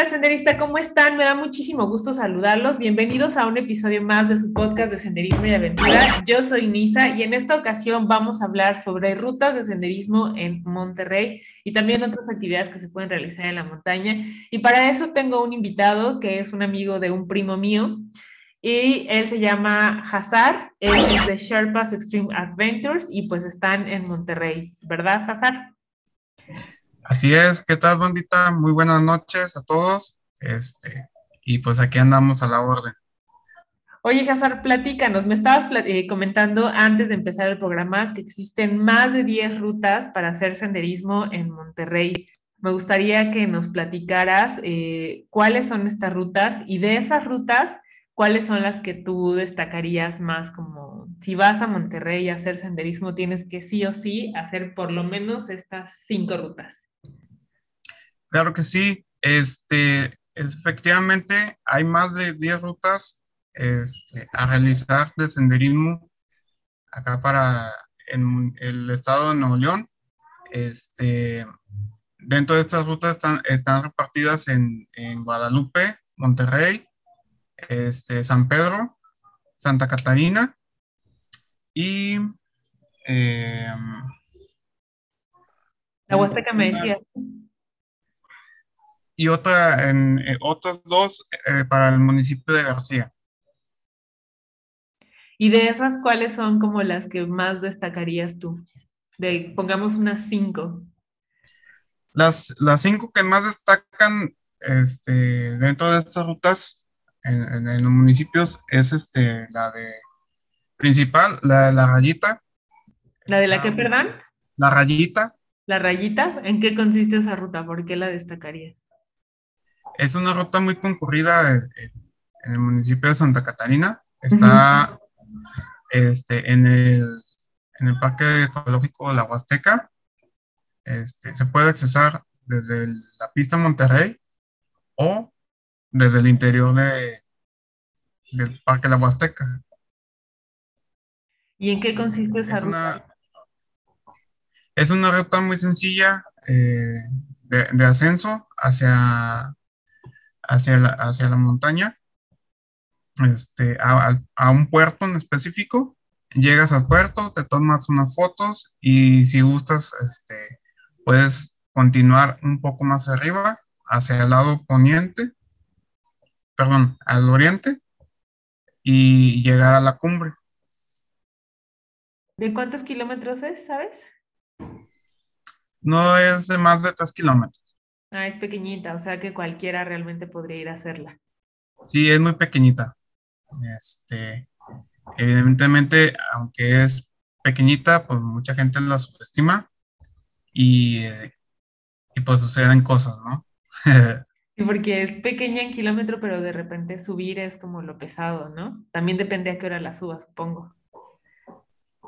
bandita senderista? ¿Cómo están? Me da muchísimo gusto saludarlos. Bienvenidos a un episodio más de su podcast de Senderismo y Aventura. Yo soy Nisa y en esta ocasión vamos a hablar sobre rutas de senderismo en Monterrey y también otras actividades que se pueden realizar en la montaña. Y para eso tengo un invitado que es un amigo de un primo mío y él se llama Hazar, él es de Sherpas Extreme Adventures y pues están en Monterrey, ¿verdad, Hazar? Así es, ¿qué tal, bandita? Muy buenas noches a todos. Este, y pues aquí andamos a la orden. Oye, Hazar, platícanos. Me estabas eh, comentando antes de empezar el programa que existen más de 10 rutas para hacer senderismo en Monterrey. Me gustaría que nos platicaras eh, cuáles son estas rutas y de esas rutas, cuáles son las que tú destacarías más como si vas a Monterrey a hacer senderismo, tienes que sí o sí hacer por lo menos estas cinco rutas. Claro que sí. Este, efectivamente, hay más de 10 rutas este, a realizar de senderismo acá para en el estado de Nuevo León. Este, dentro de estas rutas están, están repartidas en, Guadalupe, Monterrey, este, San Pedro, Santa Catarina y... Eh, la Huasteca me decías y otra en eh, otros dos eh, para el municipio de García. ¿Y de esas cuáles son como las que más destacarías tú? De, pongamos unas cinco. Las, las cinco que más destacan este, dentro de estas rutas en, en, los municipios es este, la de principal, la de la rayita. ¿La de la que, perdón? La rayita. ¿La rayita? ¿En qué consiste esa ruta? ¿Por qué la destacarías? Es una ruta muy concurrida en, el municipio de Santa Catarina. Está este, en, el, en el Parque Ecológico La Huasteca. Este, se puede accesar desde la pista Monterrey o desde el interior de, del Parque La Huasteca. ¿Y en qué consiste esa ruta? es una ruta muy sencilla eh, de, de, ascenso hacia hacia la, hacia la montaña, este, a, un puerto en específico. Llegas al puerto, te tomas unas fotos y si gustas, este, puedes continuar un poco más arriba, hacia el lado poniente, perdón, al oriente y llegar a la cumbre. ¿De cuántos kilómetros es, sabes? No es de más de tres kilómetros. Ah, es pequeñita, o sea que cualquiera realmente podría ir a hacerla. Sí, es muy pequeñita. Este, evidentemente, aunque es pequeñita, pues mucha gente la subestima y, y pues suceden cosas, ¿no? Sí, porque es pequeña en kilómetro, pero de repente subir es como lo pesado, ¿no? También depende a qué hora la suba, supongo.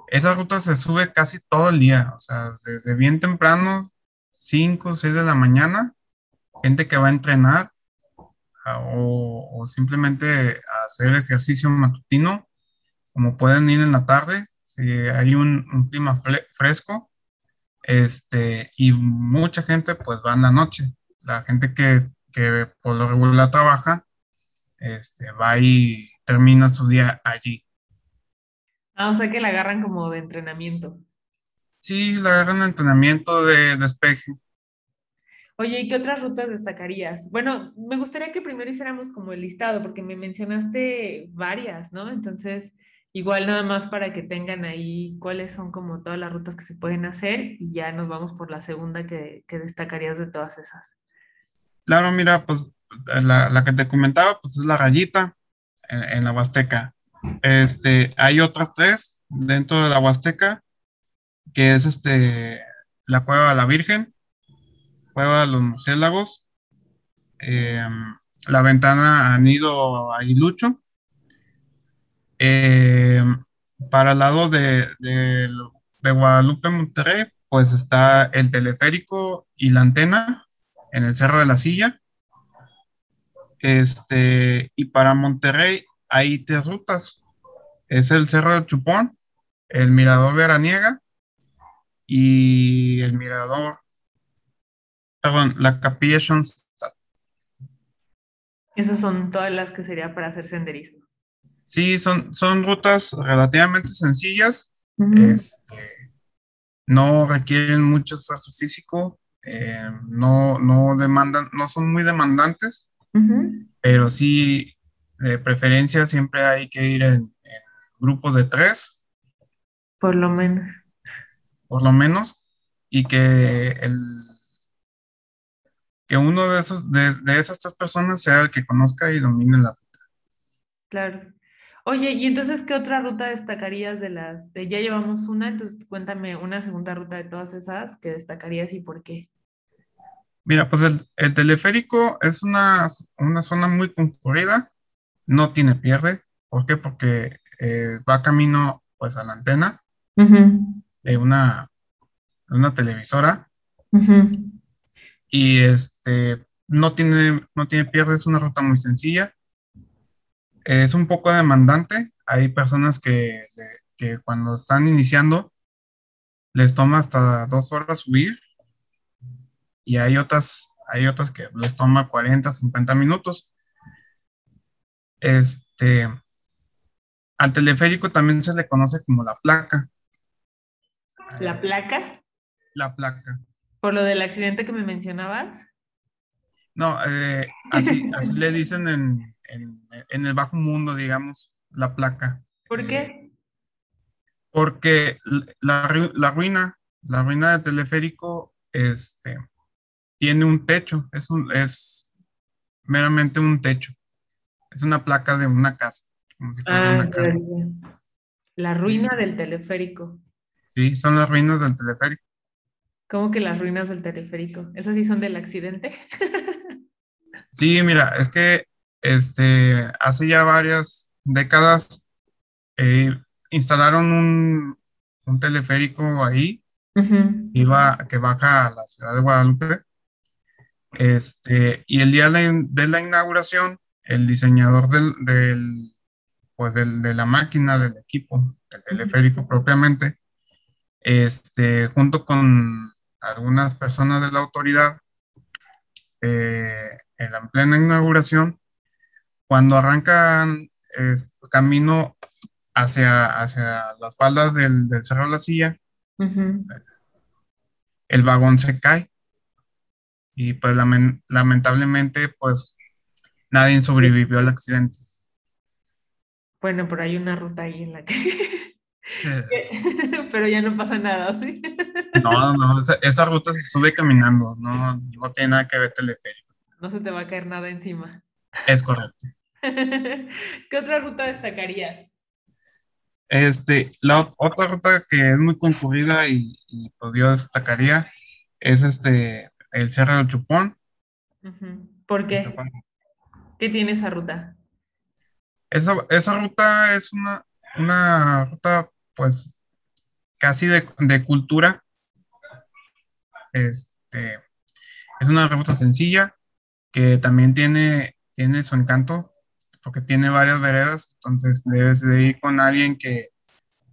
Esa ruta se sube casi todo el día, o sea, desde bien temprano 5 o 6 de la mañana, gente que va a entrenar o, simplemente a hacer ejercicio matutino, como pueden ir en la tarde, si hay un, clima fresco, este, y mucha gente pues va en la noche. La gente que, que por lo regular trabaja, este, va y termina su día allí. Ah, o sea que la agarran como de entrenamiento. Sí, la agarran entrenamiento de despeje. Oye, ¿y qué otras rutas destacarías? Bueno, me gustaría que primero hiciéramos como el listado, porque me mencionaste varias, ¿no? Entonces, igual nada más para que tengan ahí cuáles son como todas las rutas que se pueden hacer y ya nos vamos por la segunda que, destacarías de todas esas. Claro, mira, pues la, que te comentaba, pues es la rayita en, en la Huasteca. Este, hay otras tres dentro de la Huasteca que es este, la Cueva de la Virgen, Cueva de los Murciélagos, em, la Ventana a Nido Aguilucho. Em, para el lado de, de, Guadalupe, Monterrey, pues está el teleférico y la antena en el Cerro de la Silla. Este, y para Monterrey hay tres rutas. Es el Cerro de Chupón, el Mirador Veraniega y el mirador, perdón, la capilla Schoenstatt. Esas son todas las que sería para hacer senderismo. Sí, son, son rutas relativamente sencillas. Este, no requieren mucho esfuerzo físico, eh, no, no demandan, no son muy demandantes, pero sí, de preferencia, siempre hay que ir en, en grupos de tres, Por lo menos. Por lo menos, y que el que uno de esos, de, de esas tres personas sea el que conozca y domine la Claro. Oye, y entonces, ¿qué otra ruta destacarías de las, de ya llevamos una, entonces cuéntame una segunda ruta de todas esas que destacarías y por qué? Mira, pues el, el teleférico es una, una zona muy concurrida, no tiene pierde. ¿Por qué? Porque eh, va camino pues a la antena de una, de una televisora y este no tiene, no tiene pierde, es una ruta muy sencilla. Es un poco demandante. Hay personas que, que cuando están iniciando les toma hasta dos horas subir y hay otras, hay otras que les toma 40, 50 minutos. Este, al teleférico también se le conoce como la placa. ¿La placa? la placa. ¿Por lo del accidente que me mencionabas? No, eh, así, así le dicen en, en- en el bajo mundo, digamos, la placa. ¿Por Eh, qué? porque la, la ruina, la ruina del teleférico, este, tiene un techo, es un, es meramente un techo. Es una placa de una casa, como si fuera Ah, una casa. La ruina del teleférico. Sí, son las ruinas del teleférico. ¿Cómo que las ruinas del teleférico? ¿Esas sí son del accidente? Sí, mira, es que este, hace ya varias décadas eh, instalaron un, un teleférico ahí, Ujú, iba, que baja a la ciudad de Guadalupe. Este, y el día de la, de la inauguración, el diseñador del, del, pues del- de la máquina, del equipo, del teleférico propiamente, este, junto con algunas personas de la autoridad, eh, en la plena inauguración, cuando arrancan camino hacia, hacia las faldas del, del Cerro de la Silla, el vagón se cae y pues lamen- lamentablemente pues nadie sobrevivió al accidente. Bueno, pero hay una ruta ahí en la que... Pero ya no pasa nada, ¿sí? No, no, esa, esa ruta se sube caminando, no, no tiene nada que ver teleférico. No se te va a caer nada encima. Es correcto. ¿Qué otra ruta destacarías? Este, la ot- otra ruta que es muy concurrida y, y pues yo destacaría es este, el Cerro del Chupón. ¿Por qué? Chupón. ¿Qué tiene esa ruta? Esa, esa ruta es una, una ruta pues casi de, de cultura. Este, es una ruta sencilla que también tiene, tiene su encanto porque tiene varias veredas, entonces debes de ir con alguien que,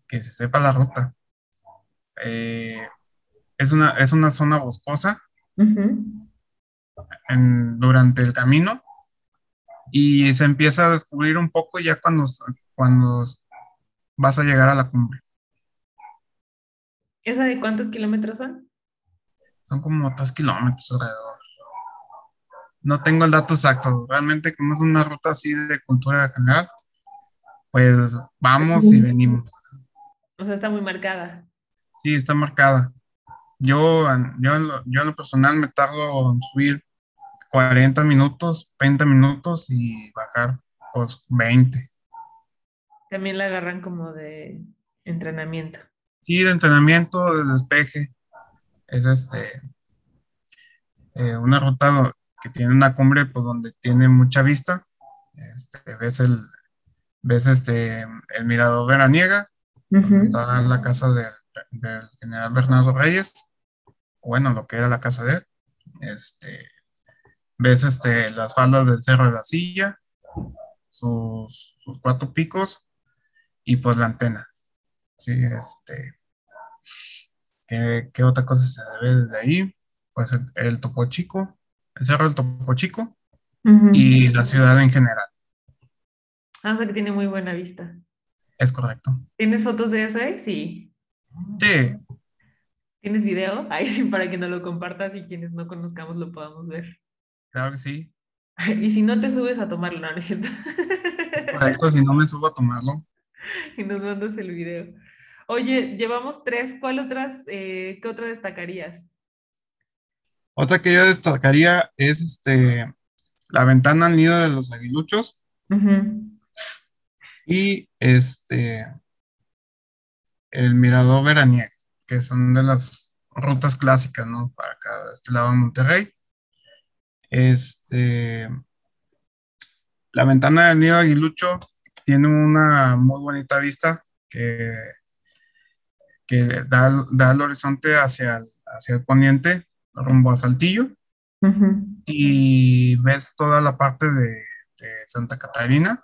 que se sepa la ruta. Eh, es una, es una zona boscosa en- durante el camino y se empieza a descubrir un poco ya cuando, cuando vas a llegar a la cumbre. ¿Esa de cuántos kilómetros son? Son como tres kilómetros alrededor. No tengo el dato exacto. Realmente, como es una ruta así de cultura general, pues vamos y venimos. O sea, está muy marcada. Sí, está marcada. Yo, yo, yo en lo personal me tardo en subir 40 minutos, 30 minutos y bajar pues 20. También la agarran como de entrenamiento. Sí, de entrenamiento, de despeje. Es este, eh, una ruta que tiene una cumbre pues donde tiene mucha vista. Este, ves el, ves este, el mirador veraniega, donde Ujú. está la casa del, del general Bernardo Reyes, bueno, lo que era la casa de él. Este, ves este, las faldas del Cerro de la Silla, sus, sus cuatro picos y pues la antena. Sí, este, ¿qué, qué otra cosa se ve desde ahí? Pues el, el Topo Chico, el Cerro del Topo Chico, y la ciudad en general. Ah, o sea que tiene muy buena vista. Es correcto. ¿Tienes fotos de ese? Sí. Sí. ¿Tienes video? Ahí sí, para que no lo compartas y quienes no conozcamos lo podamos ver. Claro que sí. Y si no te subes a tomarlo, no, no es cierto. Correcto, si no me subo a tomarlo. Y nos mandas el video. Oye, llevamos tres, ¿cuál otras, eh, qué otra destacarías? Otra que yo destacaría es este, la ventana al nido de los aguiluchos. Y este, el mirador veraniego, que son de las rutas clásicas, ¿no? Para acá, este lado de Monterrey. Este, la ventana del nido aguilucho tiene una muy bonita vista que, que da, da el horizonte hacia el, hacia el poniente, rumbo a Saltillo, y ves toda la parte de, de Santa Catarina.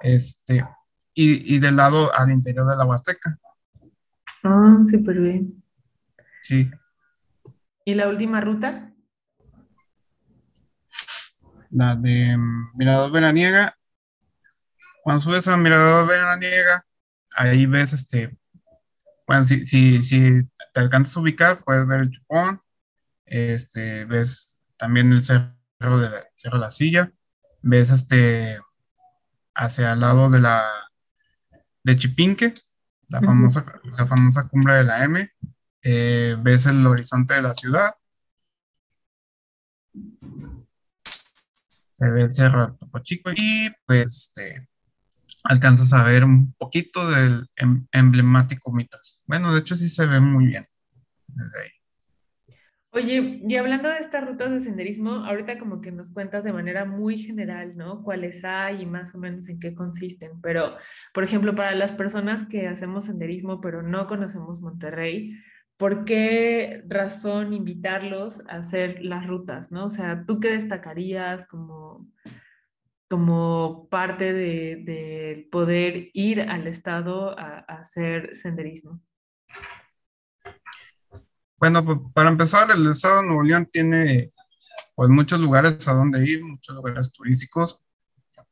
Este, y, y, del lado al interior de la Huasteca. Ah, súper bien. Sí. ¿Y la última ruta? La de Mirador Veraniega. Cuando subes a Mirador Veraniega, ahí ves este. Bueno, si, si, si te alcanzas a ubicar, puedes ver el chupón. Este, ves también el cerro de la, cerro de la silla. Ves este hacia el lado de la de Chipinque, la famosa, la famosa cumbre de la M. Eh, ves el horizonte de la ciudad. Se ve el cerro de Topo Chico y pues este, alcanzas a ver un poquito del em, emblemático Mitas. Bueno, de hecho sí se ve muy bien. Oye, y hablando de estas rutas de senderismo, ahorita como que nos cuentas de manera muy general, ¿no? Cuáles hay y más o menos en qué consisten. Pero, por ejemplo, para las personas que hacemos senderismo pero no conocemos Monterrey, ¿por qué razón invitarlos a hacer las rutas, ¿no? O sea, ¿tú qué destacarías como, como parte de, de poder ir al estado a, a hacer senderismo? Bueno, pues para empezar, el estado de Nuevo León tiene pues muchos lugares a donde ir, muchos lugares turísticos.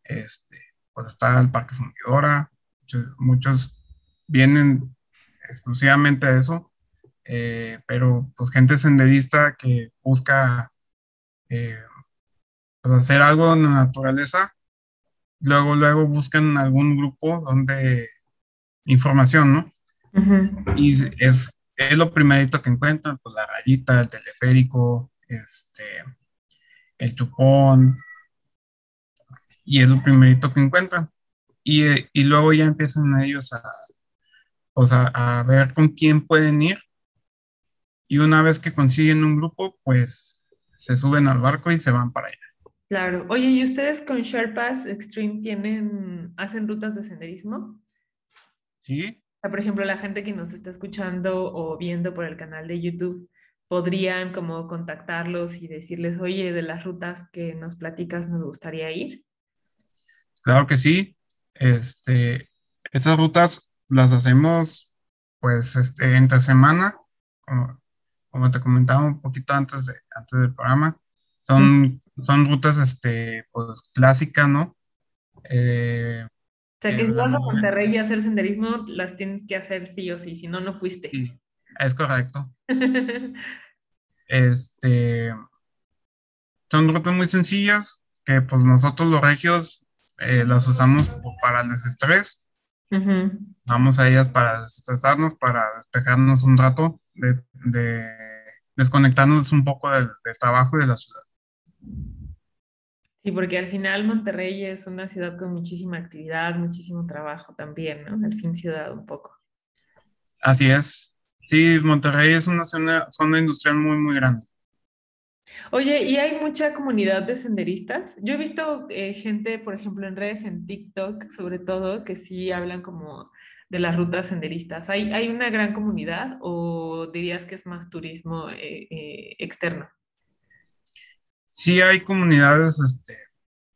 Este, pues está el Parque Fundidora, muchos, muchos vienen exclusivamente a eso, eh, pero pues gente senderista que busca eh, pues hacer algo en la naturaleza, luego, luego buscan algún grupo donde información, ¿no? Uh -huh. Y es es lo primerito que encuentran, pues la rayita, el teleférico, este, el chupón, y es lo primerito que encuentran. Y, y luego ya empiezan ellos a, pues a, a, ver con quién pueden ir. Y una vez que consiguen un grupo, pues se suben al barco y se van para allá. Claro. Oye, ¿y ustedes con Sherpas Extreme tienen, hacen rutas de senderismo? Sí, por ejemplo, la gente que nos está escuchando o viendo por el canal de YouTube, podrían como contactarlos y decirles, oye, de las rutas que nos platicas nos gustaría ir. Claro que sí. Este, estas rutas las hacemos pues este, entre semana, como, como, te comentaba un poquito antes, de, antes del programa. Son. Son rutas este, pues, clásicas, ¿no? Eh, o sea, que si vas a Monterrey a hacer senderismo, las tienes que hacer sí o sí, si no, no fuiste. Sí, es correcto. este, son rutas muy sencillas que pues nosotros los regios eh, las usamos para el desestrés. Uh -huh. Vamos a ellas para desestresarnos, para despejarnos un rato, de, de desconectarnos un poco del, del trabajo y de la ciudad. Sí, porque al final Monterrey es una ciudad con muchísima actividad, muchísimo trabajo también, ¿no? Al fin ciudad un poco. Así es. Sí, Monterrey es una zona, zona industrial muy, muy grande. Oye, ¿y hay mucha comunidad de senderistas? Yo he visto eh, gente, por ejemplo, en redes, en TikTok, sobre todo, que sí hablan como de las rutas senderistas. ¿Hay, hay una gran comunidad o dirías que es más turismo eh, eh, externo? Sí hay comunidades este,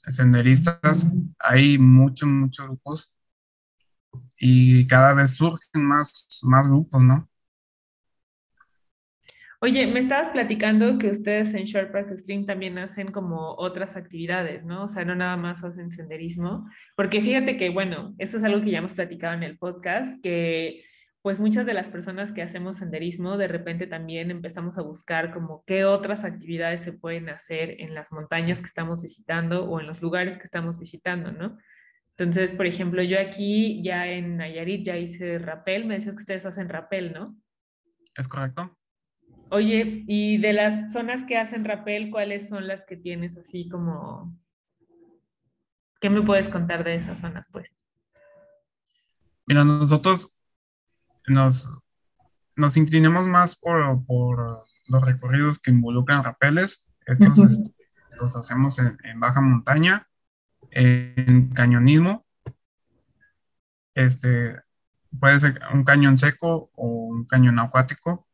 senderistas, hay muchos, muchos grupos y cada vez surgen más, más grupos, ¿no? Oye, me estabas platicando que ustedes en Short Park Stream también hacen como otras actividades, ¿no? O sea, no nada más hacen senderismo, porque fíjate que, bueno, eso es algo que ya hemos platicado en el podcast, que pues muchas de las personas que hacemos senderismo de repente también empezamos a buscar como qué otras actividades se pueden hacer en las montañas que estamos visitando o en los lugares que estamos visitando, ¿no? Entonces, por ejemplo, yo aquí ya en Nayarit ya hice rapel, me decías que ustedes hacen rapel, ¿no? Es correcto. Oye, y de las zonas que hacen rapel, ¿cuáles son las que tienes así como... ¿Qué me puedes contar de esas zonas, pues? Mira, nosotros nos, nos inclinamos más por, por los recorridos que involucran rapeles. Estos este, los hacemos en, baja montaña, en cañonismo. Este, puede ser un cañón seco o un cañón acuático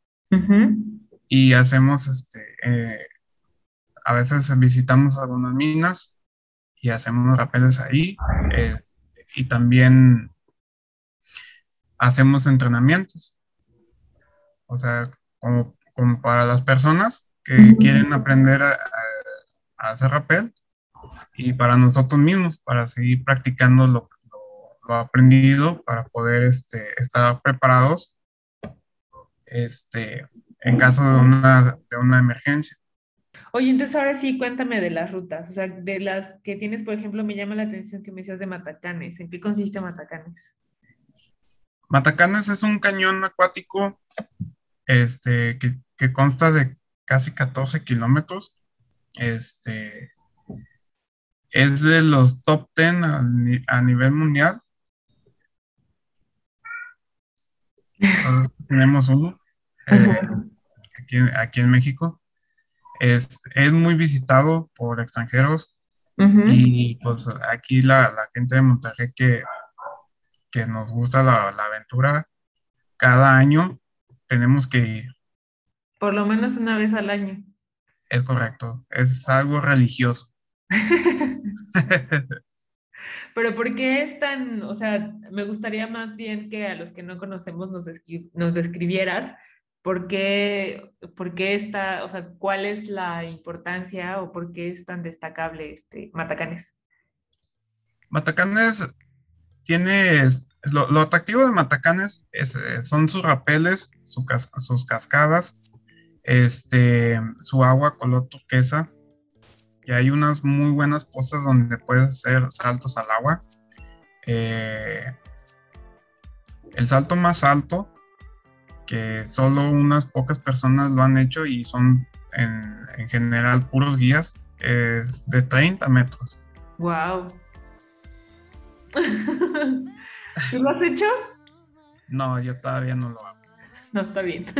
y hacemos, este, eh, a veces visitamos algunas minas y hacemos rapeles ahí eh, y también hacemos entrenamientos. O sea, como, para las personas que quieren aprender a, hacer rapel y para nosotros mismos, para seguir practicando lo, lo, aprendido para poder este, estar preparados este, en caso de una, de una emergencia. Oye, entonces ahora sí, cuéntame de las rutas, o sea, de las que tienes, por ejemplo, me llama la atención que me decías de Matacanes. ¿En qué consiste Matacanes? Matacanes es un cañón acuático este, que, consta de casi 14 kilómetros. Este, es de los top 10 a, nivel mundial. Entonces, tenemos uno. Eh, aquí, en México. Es, es muy visitado por extranjeros y pues aquí la, gente de Monterrey que, que nos gusta la, aventura, cada año tenemos que ir. Por lo menos una vez al año. Es correcto, es algo religioso. Pero ¿por qué es tan, o sea, me gustaría más bien que a los que no conocemos nos, nos describieras ¿Por qué, por qué está, o sea, cuál es la importancia o por qué es tan destacable este Matacanes? Matacanes tiene, lo, atractivo de Matacanes es, eh, son sus rapeles, sus cascadas, este, su agua color turquesa, y hay unas muy buenas pozas donde puedes hacer saltos al agua. Eh, el salto más alto que solo unas pocas personas lo han hecho y son en, general puros guías, es de 30 metros. ¡Wow! ¿Tú lo has hecho? No, yo todavía no lo hago. No, está bien.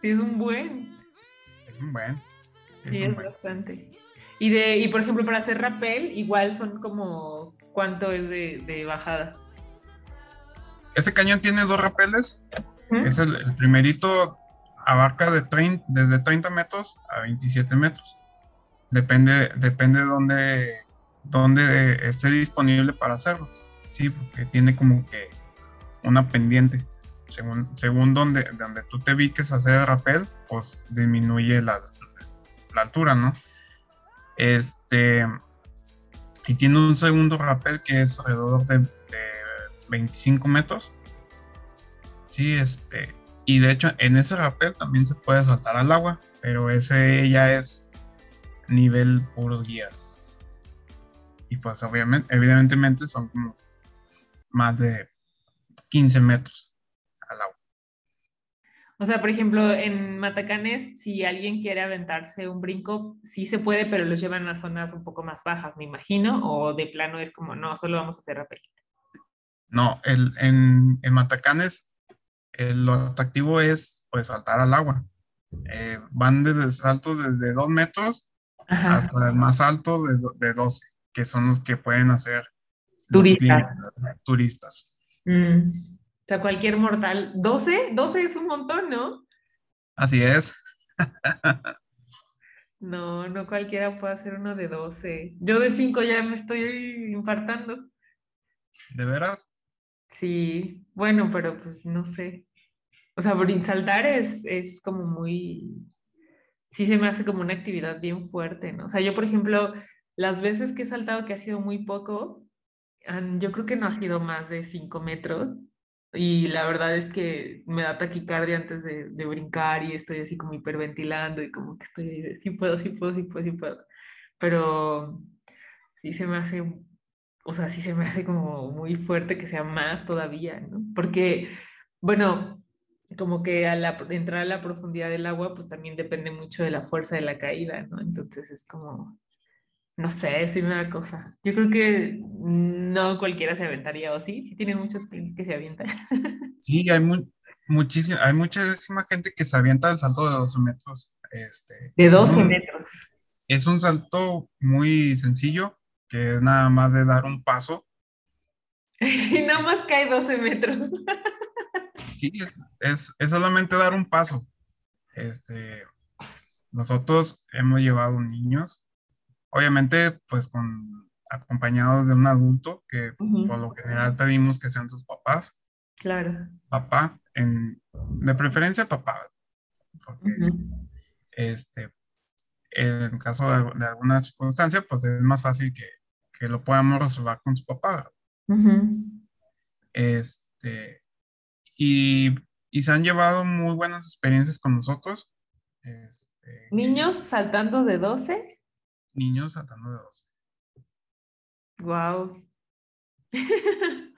sí, es un buen. Es un buen. Sí, es, bastante. Y, de, y por ejemplo, para hacer rappel, igual son como, ¿cuánto es de, de bajada? Este cañón tiene dos rapeles. Es el, primerito abarca de desde 30 metros a 27 metros. Depende, depende de dónde, dónde esté disponible para hacerlo. Sí, porque tiene como que una pendiente. Según, según donde, donde tú te viques a hacer el rappel, pues disminuye la, altura, ¿no? Este, y tiene un segundo rappel que es alrededor de 25 metros. Sí, este. Y de hecho, en ese rappel también se puede saltar al agua, pero ese ya es nivel puros guías. Y pues obviamente, evidentemente son como más de 15 metros al agua. O sea, por ejemplo, en Matacanes, si alguien quiere aventarse un brinco, sí se puede, pero los llevan a zonas un poco más bajas, me imagino, o de plano es como, no, solo vamos a hacer rappel. No, el, en, Matacanes lo atractivo es pues saltar al agua. Eh, van desde saltos desde dos metros hasta el más alto de, de 12, que son los que pueden hacer turistas. turistas. Mm. O sea, cualquier mortal. 12, 12 es un montón, ¿no? Así es. no, no cualquiera puede hacer uno de 12. Yo de 5 ya me estoy infartando. ¿De veras? Sí, bueno, pero pues no sé. O sea, saltar es, es como muy, sí se me hace como una actividad bien fuerte, ¿no? O sea, yo, por ejemplo, las veces que he saltado, que ha sido muy poco, yo creo que no ha sido más de 5 metros. Y la verdad es que me da taquicardia antes de, de, brincar y estoy así como hiperventilando y como que estoy, sí puedo, sí puedo, sí puedo, sí puedo. Pero sí se me hace, o sea, sí se me hace como muy fuerte que sea más todavía, ¿no? Porque, bueno, como que al entrar a la profundidad del agua, pues también depende mucho de la fuerza de la caída, ¿no? Entonces es como, no sé, es una cosa. Yo creo que no cualquiera se aventaría, ¿o sí? Sí tienen muchos que se avientan. Sí, hay, muchísima, hay muchísima gente que se avienta el salto de 12 metros. Este, de 12 metros. Es un salto muy sencillo, que es nada más de dar un paso. Sí, nada más cae 12 metros. Sí, es, es, solamente dar un paso. Este, nosotros hemos llevado niños Obviamente, pues con acompañados de un adulto, que por lo general pedimos que sean sus papás. Claro. Papá, en, de preferencia papá. Porque, este, en caso de, alguna circunstancia, pues es más fácil que, que lo podamos resolver con su papá. Este, y, y, se han llevado muy buenas experiencias con nosotros. Este, ¿Niños saltando de 12? Niños saltando de dos. Wow.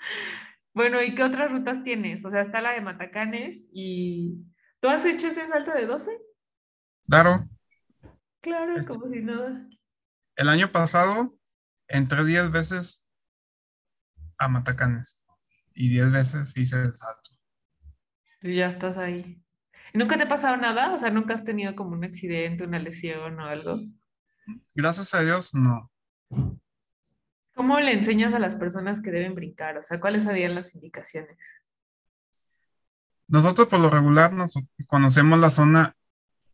bueno, ¿y qué otras rutas tienes? O sea, está la de Matacanes y ¿tú has hecho ese salto de 12? Claro. Claro, este como si nada. El año pasado entré 10 veces a Matacanes y 10 veces hice el salto. Y ya estás ahí. ¿Nunca te ha pasado nada? O sea, ¿nunca has tenido como un accidente, una lesión o algo? Gracias a Dios, no. ¿Cómo le enseñas a las personas que deben brincar? O sea, ¿cuáles serían las indicaciones? Nosotros por lo regular nos conocemos la zona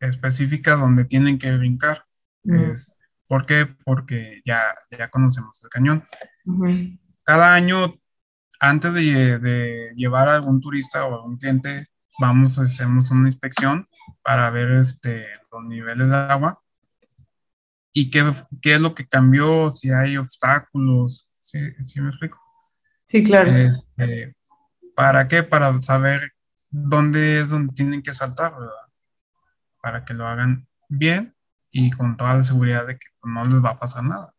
específica donde tienen que brincar. Mm. ¿Por qué? Porque ya, ya conocemos el cañón. Cada año, antes de, de, llevar a algún turista o algún cliente, vamos, hacemos una inspección para ver este, los niveles de agua y qué, qué, es lo que cambió, si hay obstáculos, ¿sí, ¿sí me explico? Sí, claro. Este, ¿Para qué? Para saber dónde es donde tienen que saltar, ¿verdad? Para que lo hagan bien y con toda la seguridad de que no les va a pasar nada.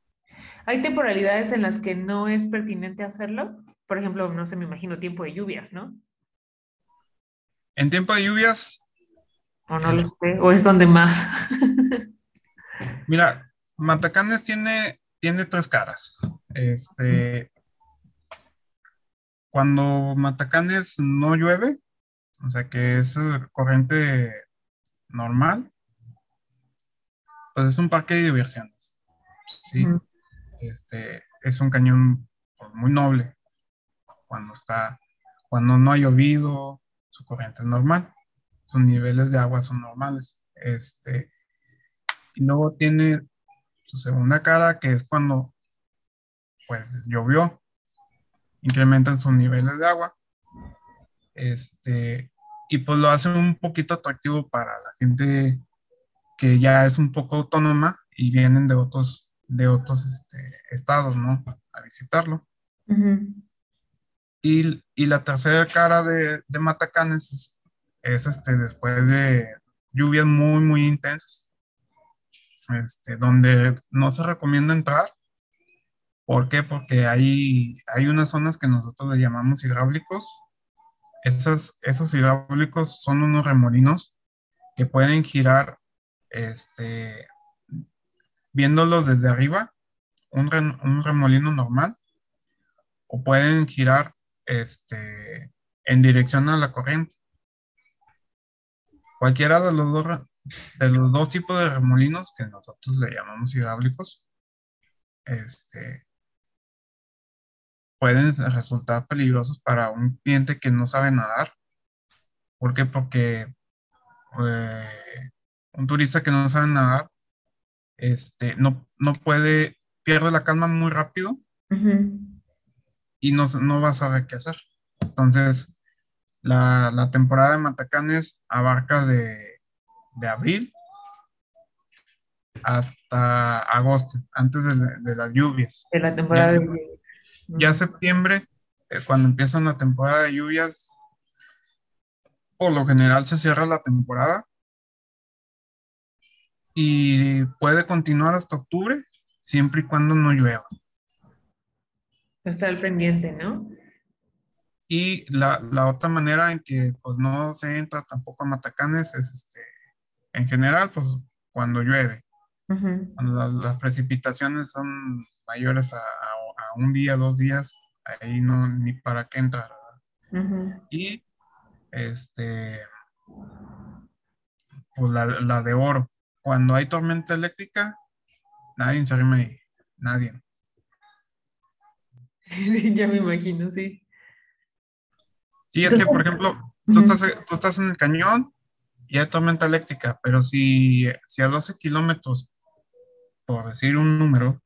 ¿Hay temporalidades en las que no es pertinente hacerlo? Por ejemplo, no sé, me imagino tiempo de lluvias, ¿no? En tiempo de lluvias. O no lo sé, o es donde más. Mira, Matacanes tiene, tiene tres caras. Este, cuando Matacanes no llueve, o sea que es corriente normal, pues es un parque de diversiones. Sí. Este, es un cañón pues, muy noble. Cuando está, cuando no ha llovido, su corriente es normal. Sus niveles de agua son normales. Este, y luego tiene su segunda cara, que es cuando pues llovió, incrementan sus niveles de agua. Este, y pues lo hace un poquito atractivo para la gente que ya es un poco autónoma y vienen de otros, de otros este, estados, ¿no? A visitarlo. y, y, la tercera cara de, de Matacanes es, es, este, después de lluvias muy, muy intensas este, donde no se recomienda entrar. ¿Por qué? Porque hay, hay unas zonas que nosotros le llamamos hidráulicos. Esos, esos hidráulicos son unos remolinos que pueden girar, este, viéndolos desde arriba, un, un remolino normal, o pueden girar este, en dirección a la corriente. Cualquiera de los dos de los dos tipos de remolinos que nosotros le llamamos hidráulicos, este, pueden resultar peligrosos para un cliente que no sabe nadar. ¿Por qué? Porque eh, un turista que no sabe nadar este, no, no puede, pierde la calma muy rápido y no, no va a saber qué hacer. Entonces, La, temporada de matacanes abarca de, abril hasta agosto, antes de, las lluvias. De la temporada ya, de lluvias. Ya septiembre, eh, cuando empieza la temporada de lluvias, por lo general se cierra la temporada y puede continuar hasta octubre, siempre y cuando no llueva. Está al pendiente, ¿no? Y la, otra manera en que pues no se entra tampoco a matacanes es este, en general, pues cuando llueve. Cuando las precipitaciones son mayores a, un día, dos días, ahí no ni para qué entrar. Y este, pues la, la, de oro. Cuando hay tormenta eléctrica, nadie se arrima ahí, nadie. ya me imagino, sí. Sí, es que, por ejemplo, tú estás, tú estás en el cañón y hay tormenta eléctrica, pero si, si a 12 kilómetros, por decir un número,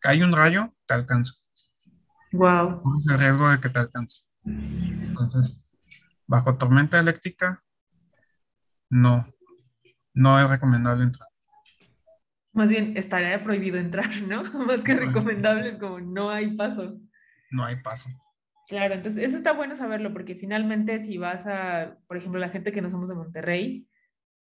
cae un rayo, te alcanza. Wow. Es el riesgo de que te alcance. Entonces, bajo tormenta eléctrica, no, no es recomendable entrar. Más bien, estaría prohibido entrar, ¿no? Más que recomendable, es como no hay paso. No hay paso. Claro, entonces eso está bueno saberlo porque finalmente si vas a, por ejemplo, la gente que no somos de Monterrey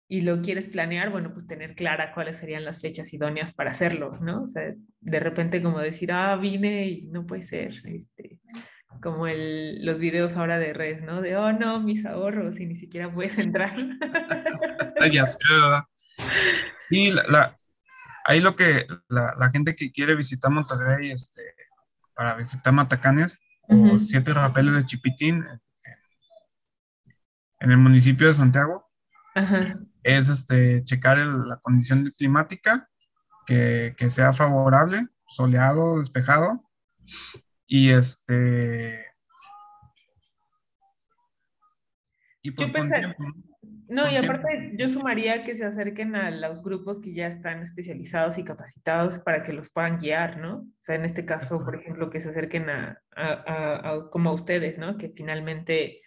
y lo quieres planear, bueno, pues tener clara cuáles serían las fechas idóneas para hacerlo, ¿no? O sea, de repente como decir, ah, vine y no puede ser, este, como el, los videos ahora de redes, ¿no? De, oh, no, mis ahorros y ni siquiera puedes entrar. ya sé. Y la, ahí lo que la, la, gente que quiere visitar Monterrey, este, para visitar Matacanes, o siete rapeles de Chipitín, en el municipio de Santiago, es este, checar la condición climática, que, que sea favorable, soleado, despejado, y este. Y pues con tiempo. No, y aparte yo sumaría que se acerquen a los grupos que ya están especializados y capacitados para que los puedan guiar, ¿no? O sea, en este caso, por ejemplo, que se acerquen a, a, como a ustedes, ¿no? Que finalmente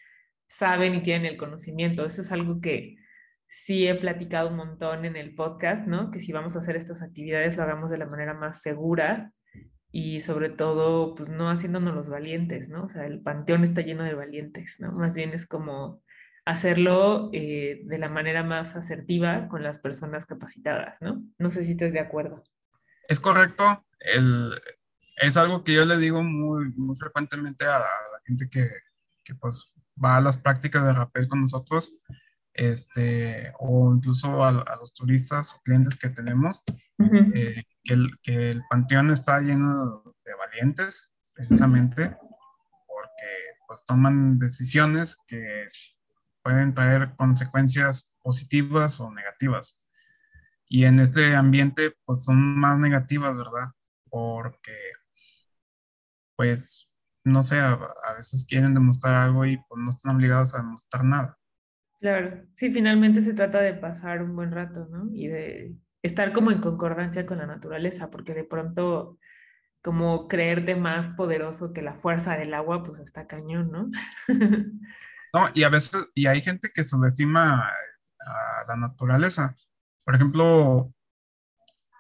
saben y tienen el conocimiento. Eso es algo que sí he platicado un montón en el podcast, ¿no? Que si vamos a hacer estas actividades lo hagamos de la manera más segura y sobre todo, pues no haciéndonos los valientes, ¿no? O sea, el panteón está lleno de valientes, ¿no? Más bien es como hacerlo eh, de la manera más asertiva con las personas capacitadas, ¿no? No sé si estás de acuerdo. Es correcto. El, es algo que yo le digo muy, muy frecuentemente a la, gente que, que, pues va a las prácticas de rapel con nosotros, este, o incluso a, los turistas o clientes que tenemos, que el, que el panteón está lleno de valientes, precisamente, porque pues toman decisiones que pueden traer consecuencias positivas o negativas. Y en este ambiente, pues son más negativas, ¿verdad? Porque, pues, no sé, a, a veces quieren demostrar algo y pues no están obligados a demostrar nada. Claro, sí, finalmente se trata de pasar un buen rato, ¿no? Y de estar como en concordancia con la naturaleza, porque de pronto como creerte más poderoso que la fuerza del agua, pues está cañón, ¿no? no, y a veces, y hay gente que subestima a la naturaleza. Por ejemplo,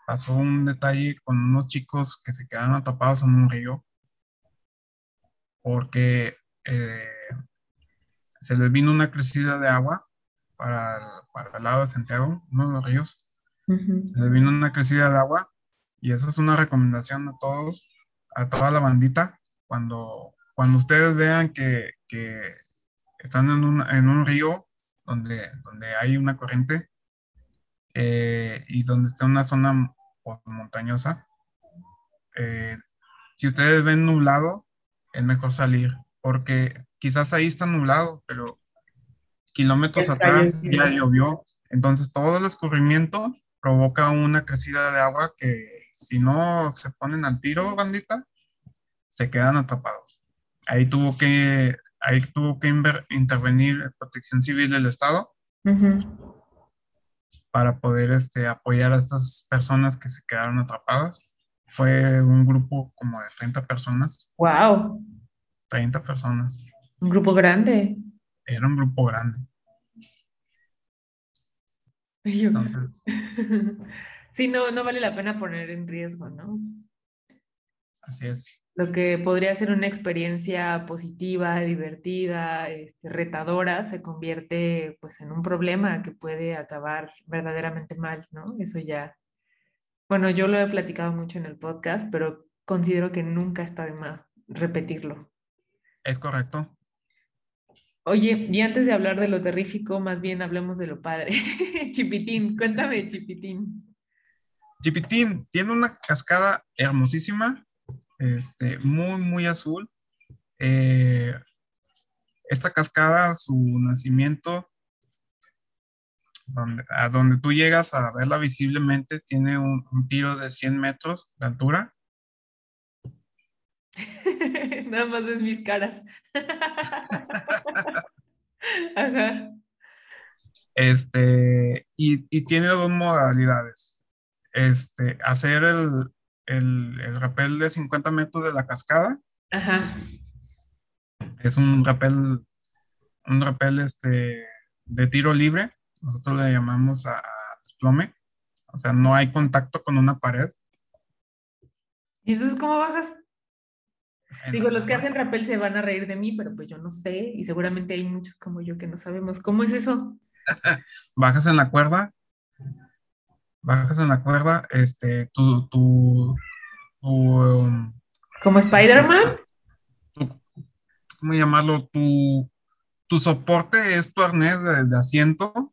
pasó un detalle con unos chicos que se quedaron atrapados en un río porque eh, se les vino una crecida de agua para, para el lado de Santiago, uno de los ríos, le vino una crecida de agua y eso es una recomendación a todos, a toda la bandita. Cuando, cuando ustedes vean que, que están en un, en un, río donde, donde hay una corriente eh, y donde está una zona montañosa, eh, si ustedes ven nublado, es mejor salir, porque quizás ahí está nublado, pero kilómetros atrás ya llovió. Entonces todo el escurrimiento provoca una crecida de agua que si no se ponen al tiro, bandita, se quedan atrapados. Ahí tuvo que, ahí tuvo que intervenir Protección Civil del Estado para poder este, apoyar a estas personas que se quedaron atrapadas. Fue un grupo como de 30 personas. ¡Wow! 30 personas. Un grupo grande. Era un grupo grande. Entonces, sí, no, no vale la pena poner en riesgo, ¿no? Así es. Lo que podría ser una experiencia positiva, divertida, este, retadora, se convierte pues en un problema que puede acabar verdaderamente mal, ¿no? Eso ya, bueno, yo lo he platicado mucho en el podcast, pero considero que nunca está de más repetirlo. Es correcto. Oye, y antes de hablar de lo terrífico, más bien hablemos de lo padre. Chipitín, cuéntame, Chipitín. Chipitín tiene una cascada hermosísima, este, muy, muy azul. Eh, esta cascada, su nacimiento, donde, a donde tú llegas a verla visiblemente, tiene un, un tiro de 100 metros de altura. Nada más ves mis caras. Ajá. Este, y, y, tiene dos modalidades. Este, hacer el, el, el, rappel de 50 metros de la cascada. Ajá. Es un rappel, un rappel este, de tiro libre. Nosotros le llamamos a, a desplome. O sea, no hay contacto con una pared. ¿Y entonces cómo bajas? Digo, los que hacen rappel se van a reír de mí, pero pues yo no sé, y seguramente hay muchos como yo que no sabemos. ¿Cómo es eso? Bajas en la cuerda, bajas en la cuerda, este, tu, tu, tu um, ¿Como Spider-Man? ¿Cómo llamarlo? Tu, tu soporte es tu arnés de, de asiento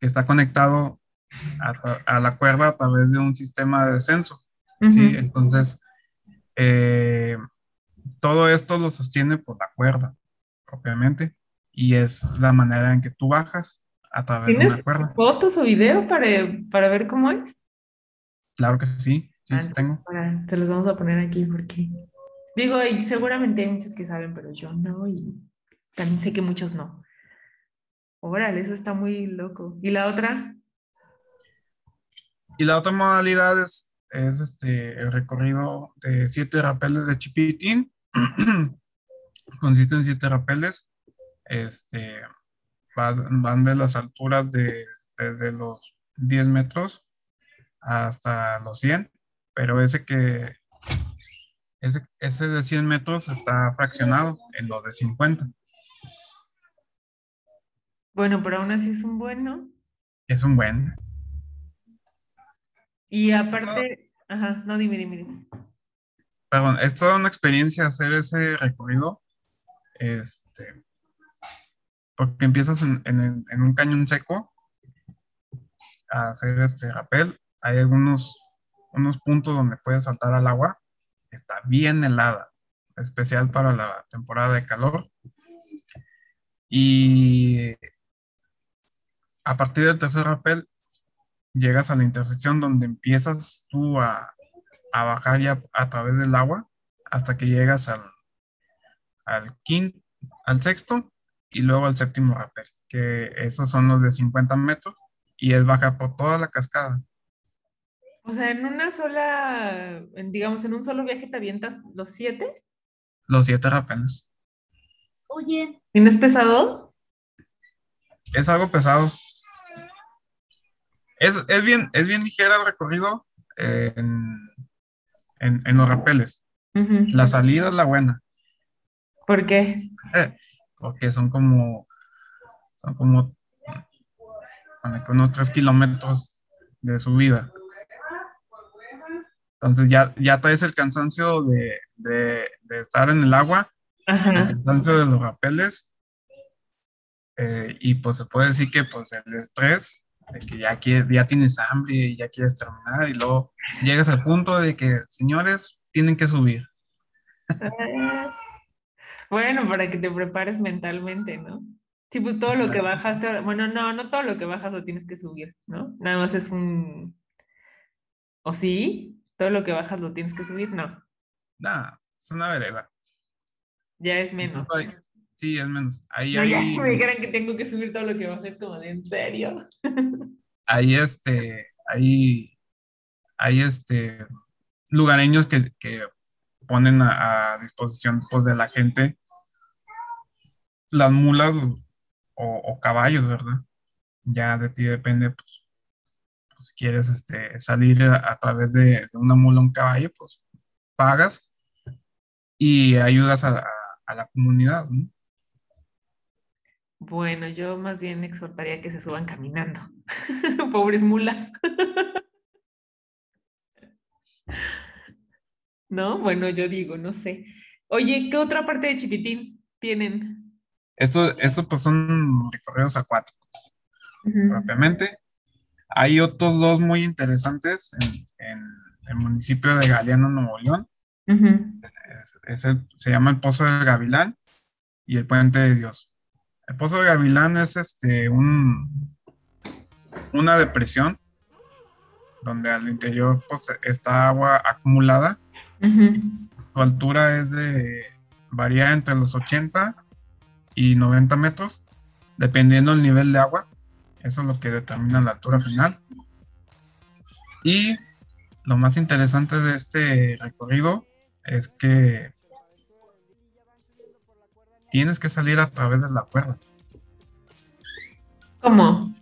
que está conectado a, a, la cuerda a través de un sistema de descenso. Uh -huh. ¿sí? Entonces, eh, todo esto lo sostiene por la cuerda, propiamente, y es la manera en que tú bajas a través de una cuerda. fotos o video para, para ver cómo es? Claro que sí, sí, ah, sí tengo. Para, se los vamos a poner aquí porque, digo, y seguramente hay muchos que saben, pero yo no, y también sé que muchos no. Órale, eso está muy loco. ¿Y la otra? Y la otra modalidad es es este, el recorrido de siete rapeles de Chipitín. Consiste en siete rapeles. Este, van, van, de las alturas de desde los 10 metros hasta los 100, pero ese que ese, ese de 100 metros está fraccionado en lo de 50. Bueno, pero aún así es un buen, ¿no? Es un buen. Y aparte, ajá, no, dime, dime, dime. Perdón, es toda una experiencia hacer ese recorrido. Este, porque empiezas en, un cañón seco a hacer este rapel. Hay algunos unos puntos donde puedes saltar al agua. Está bien helada, especial para la temporada de calor. Y a partir del tercer rappel llegas a la intersección donde empiezas tú a, a bajar ya a través del agua hasta que llegas al, al quinto, al sexto y luego al séptimo rappel, que esos son los de 50 metros y es baja por toda la cascada. O sea, en una sola, en, digamos, en un solo viaje te avientas los siete. Los siete rapeles. Oye. ¿Y no es pesado? Es algo pesado. Es, es, bien, es bien ligera el recorrido en, en, en los rapeles. Uh -huh. La salida es la buena. ¿Por qué? Porque son como, son como unos tres kilómetros de subida. Entonces ya, ya traes el cansancio de, de, de estar en el agua, Ajá. el cansancio de los rapeles, eh, y pues se puede decir que pues el estrés de que ya, quieres, ya tienes hambre y ya quieres terminar y luego llegas al punto de que, señores, tienen que subir. Bueno, para que te prepares mentalmente, ¿no? Sí, pues todo lo que bajaste, bueno, no, no todo lo que bajas lo tienes que subir, ¿no? Nada más es un... ¿O sí? ¿Todo lo que bajas lo tienes que subir? No. Nada, es una vereda. Ya es menos. Sí, es menos. Ahí no, ya si me dijeran que tengo que subir todo lo que bajas, como de en serio. Ahí este, ahí, hay este, lugareños que, que ponen a, a, disposición pues, de la gente las mulas o, caballos, ¿verdad? Ya de ti depende, pues, pues si quieres este, salir a, través de, una mula o un caballo, pues pagas y ayudas a, a la comunidad, ¿no? Bueno, yo más bien exhortaría que se suban caminando. Pobres mulas. ¿No? Bueno, yo digo, no sé. Oye, ¿qué otra parte de Chipitín tienen? Esto, esto pues son recorridos acuáticos, propiamente. Hay otros dos muy interesantes en, el municipio de Galeano, Nuevo León. se llama el Pozo del Gavilán y el Puente de Dios. El Pozo de Gavilán es este, un, una depresión donde al interior pues, está agua acumulada. Su altura es de, varía entre los 80 y 90 metros, dependiendo del nivel de agua. Eso es lo que determina la altura final. Y lo más interesante de este recorrido es que tienes que salir a través de la cuerda. ¿Cómo?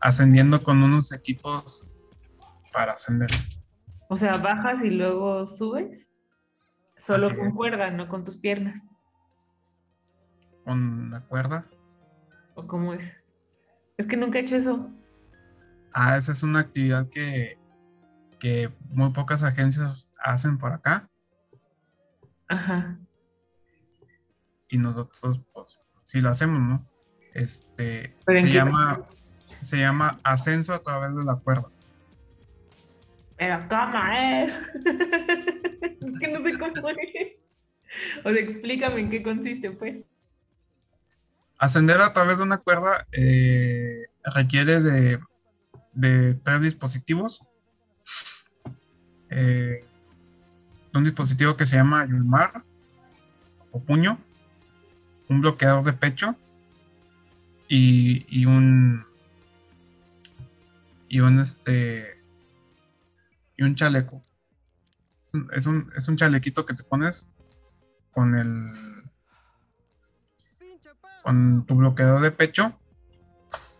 Ascendiendo con unos equipos para ascender. O sea, bajas y luego subes. Solo con cuerda, no con tus piernas. ¿Con la cuerda? ¿O cómo es? Es que nunca he hecho eso. Ah, esa es una actividad que, que muy pocas agencias hacen por acá. Ajá. Y nosotros, pues, sí lo hacemos, ¿no? Este, se llama, se llama ascenso a través de la cuerda. Pero ¿cómo es? que no sé cómo. O sea, explícame en qué consiste, pues. Ascender a través de una cuerda eh, requiere de, de, tres dispositivos. Eh, un dispositivo que se llama Yulmar o puño, un bloqueador de pecho y, un y un este y un chaleco. Es un, es un chalequito que te pones con el con tu bloqueador de pecho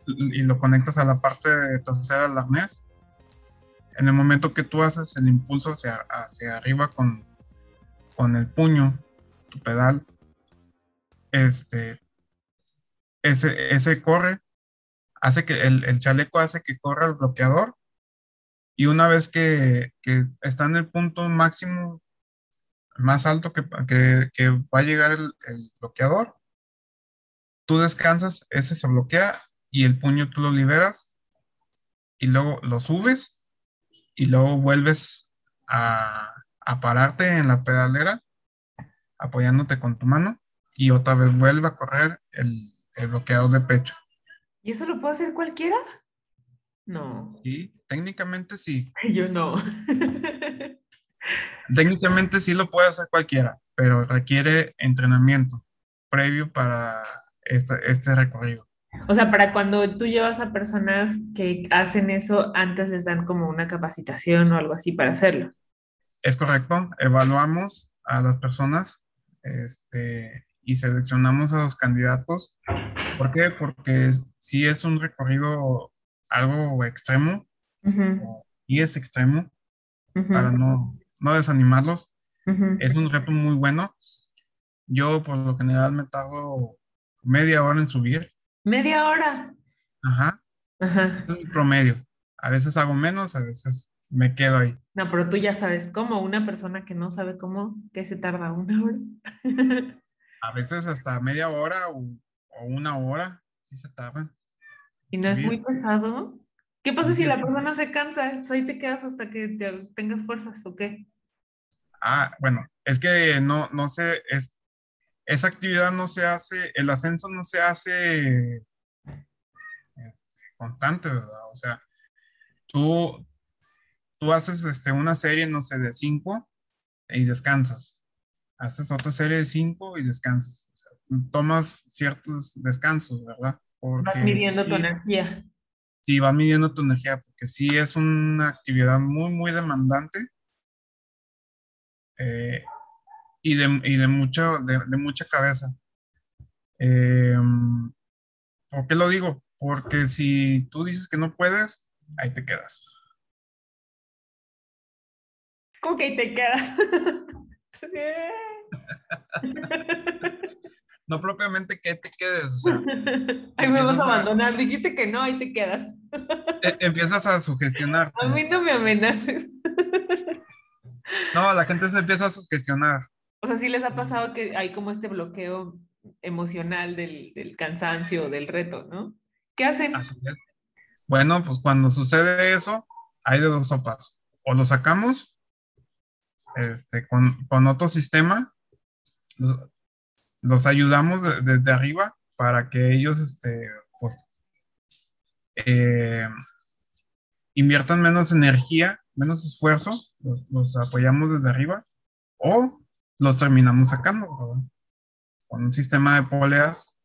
y lo conectas a la parte trasera del arnés. En el momento que tú haces el impulso hacia, hacia arriba con, con el puño, tu pedal, este, ese, ese corre, hace que el, chaleco hace que corra el bloqueador y una vez que, está en el punto máximo, más alto que, va a llegar el, el, bloqueador, tú descansas, ese se bloquea y el puño tú lo liberas y luego lo subes y luego vuelves a, pararte en la pedalera apoyándote con tu mano y otra vez vuelve a correr el, el bloqueador de pecho. ¿Y eso lo puede hacer cualquiera? No. Sí, técnicamente sí. Yo no. técnicamente sí lo puede hacer cualquiera, pero requiere entrenamiento previo para este, este recorrido. O sea, para cuando tú llevas a personas que hacen eso, antes les dan como una capacitación o algo así para hacerlo. Es correcto, evaluamos a las personas este, y seleccionamos a los candidatos. ¿Por qué? Porque si es un recorrido algo extremo y es extremo para no, no desanimarlos. Es un reto muy bueno. Yo por lo general me tardo media hora en subir Media hora. Ajá. Ajá. Es un promedio. A veces hago menos, a veces me quedo ahí. No, pero tú ya sabes cómo. Una persona que no sabe cómo, que se tarda una hora. a veces hasta media hora o, una hora, sí se tarda. ¿Y no es muy pesado? ¿Qué pasa si la persona se cansa? Pues ahí te quedas hasta que tengas fuerzas, ¿o qué? Ah, bueno, es que no, no sé, es, esa actividad no se hace, el ascenso no se hace eh, constante, ¿verdad? O sea, tú, tú haces este, una serie, no sé, de cinco y descansas. Haces otra serie de cinco y descansas. O sea, tomas ciertos descansos, ¿verdad? Porque vas midiendo tu energía. Sí, vas midiendo tu energía, porque sí es una actividad muy, muy demandante. Eh, y de, y de, mucho, de, de mucha cabeza. Eh, ¿Por qué lo digo? Porque si tú dices que no puedes, ahí te quedas. ¿Cómo que ahí te quedas? no propiamente que te quedes, o sea. Ahí me vas a abandonar, dijiste que no, ahí te quedas. E, empiezas a sugestionar. A mí no me amenaces. No, la gente se empieza a sugestionar. O sea, sí les ha pasado que hay como este bloqueo emocional del, del cansancio, del reto, ¿no? ¿Qué hacen? Bueno, pues cuando sucede eso, hay de dos sopas. O lo sacamos este, con, con otro sistema, los, ayudamos de, desde arriba para que ellos este, pues, eh, inviertan menos energía, menos esfuerzo, los, los, apoyamos desde arriba, o los terminamos sacando ¿verdad? con un sistema de poleas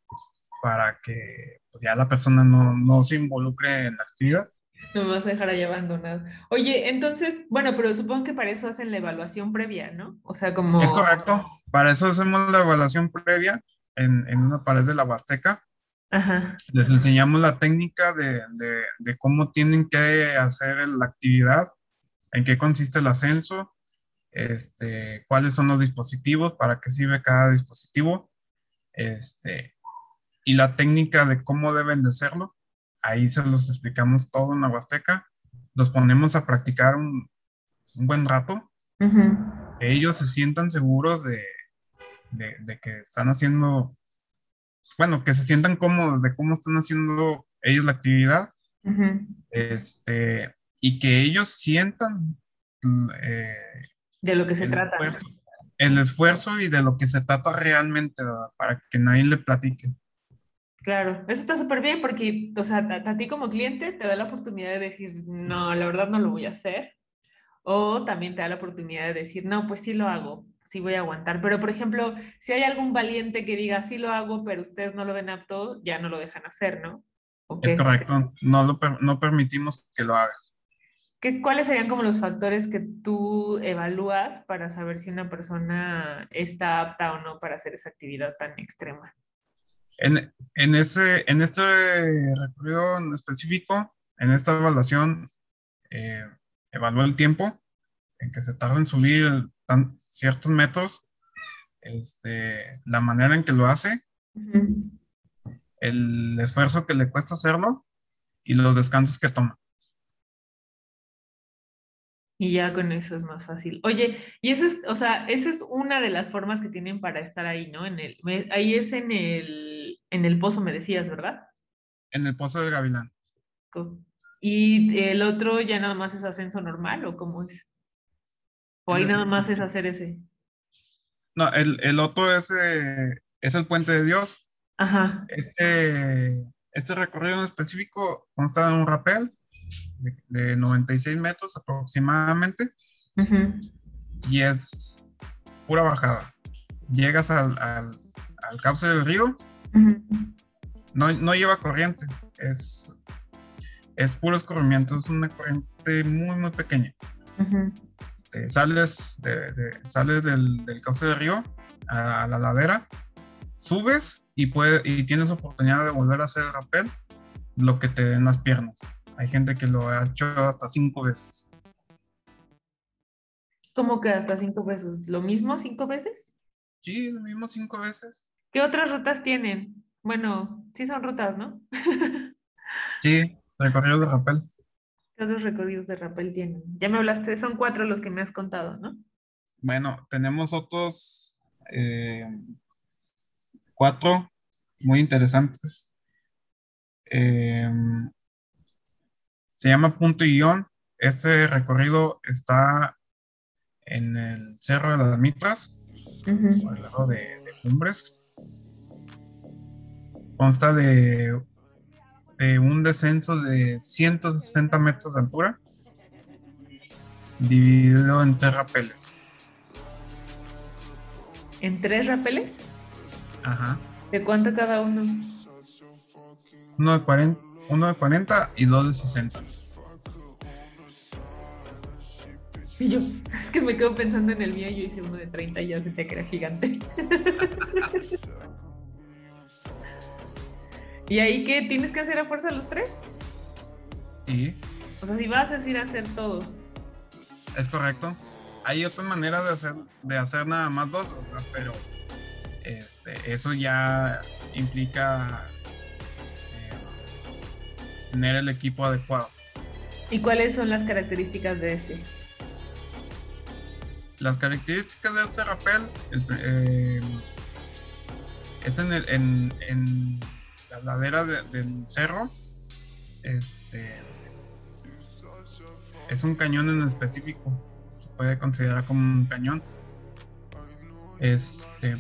para que pues, ya la persona no, no se involucre en la actividad. No me vas a dejar ahí abandonado. Oye, entonces, bueno, pero supongo que para eso hacen la evaluación previa, ¿no? O sea, como... Es correcto. Para eso hacemos la evaluación previa en, en una pared de la Huasteca. Ajá. Les enseñamos la técnica de, de, de, cómo tienen que hacer la actividad, en qué consiste el ascenso, este, cuáles son los dispositivos, para qué sirve cada dispositivo, este, y la técnica de cómo deben de hacerlo ahí se los explicamos todo en la Huasteca, los ponemos a practicar un, un buen rato, uh -huh. ellos se sientan seguros de, de, de, que están haciendo, bueno, que se sientan cómodos de cómo están haciendo ellos la actividad, uh -huh. este, y que ellos sientan eh, de lo que se trata. Esfuerzo, el esfuerzo y de lo que se trata realmente, ¿verdad? para que nadie le platique. Claro, eso está súper bien porque, o sea, a, a, ti como cliente te da la oportunidad de decir, no, la verdad no lo voy a hacer. O también te da la oportunidad de decir, no, pues sí lo hago, sí voy a aguantar. Pero, por ejemplo, si hay algún valiente que diga, sí lo hago, pero ustedes no lo ven apto, ya no lo dejan hacer, ¿no? Okay. Es correcto, no, lo, no permitimos que lo haga. ¿Qué, ¿Cuáles serían como los factores que tú evalúas para saber si una persona está apta o no para hacer esa actividad tan extrema? En, en, ese, en este recorrido en específico, en esta evaluación, eh, evalúa el tiempo en que se tarda en subir tan, ciertos metros, este, la manera en que lo hace, uh -huh. el esfuerzo que le cuesta hacerlo y los descansos que toma. Y ya con eso es más fácil. Oye, y eso es, o sea, eso es una de las formas que tienen para estar ahí, ¿no? En el, ahí es en el, en el pozo, me decías, ¿verdad? En el pozo del Gavilán. ¿Y el otro ya nada más es ascenso normal o cómo es? ¿O ahí nada más es hacer ese? No, el, el otro es, eh, es el puente de Dios. Ajá. Este, este recorrido en específico consta de un rappel de, de 96 metros aproximadamente. Uh -huh. Y es pura bajada. Llegas al, al, al cauce del río. Uh -huh. no, no, lleva corriente. Es, es puro escurrimiento. Es una corriente muy, muy pequeña. Uh -huh. Este, sales de, de, sales del, del, cauce del río a, a la ladera. Subes y, puede, y tienes oportunidad de volver a hacer el rappel lo que te den las piernas. Hay gente que lo ha hecho hasta cinco veces. ¿Cómo que hasta cinco veces? ¿Lo mismo cinco veces? Sí, lo mismo cinco veces. ¿Qué otras rutas tienen? Bueno, sí son rutas, ¿no? sí, recorridos de rappel. ¿Qué otros recorridos de rappel tienen? Ya me hablaste, son cuatro los que me has contado, ¿no? Bueno, tenemos otros eh, cuatro muy interesantes. Eh, se llama Punto y Guión. Este recorrido está en el Cerro de las Mitras, uh -huh. al lado de, de, Cumbres. Consta de, de, un descenso de 160 metros de altura, dividido en tres rapeles. ¿En tres rapeles? Ajá. ¿De cuánto cada uno? Uno de 40 uno de 40 y dos de 60. Y yo, es que me quedo pensando en el mío, yo hice uno de 30 y ya sentía que era gigante. ¿Y ahí qué? ¿Tienes que hacer a fuerza los tres? Sí. O sea, si vas a ir a hacer todo. Es correcto. Hay otra manera de hacer, de hacer nada más dos, pero este, eso ya implica eh, tener el equipo adecuado. ¿Y cuáles son las características de este? Las características de este rappel eh, es en, el, en, la ladera del cerro. Este es un cañón en específico. Se puede considerar como un cañón. Este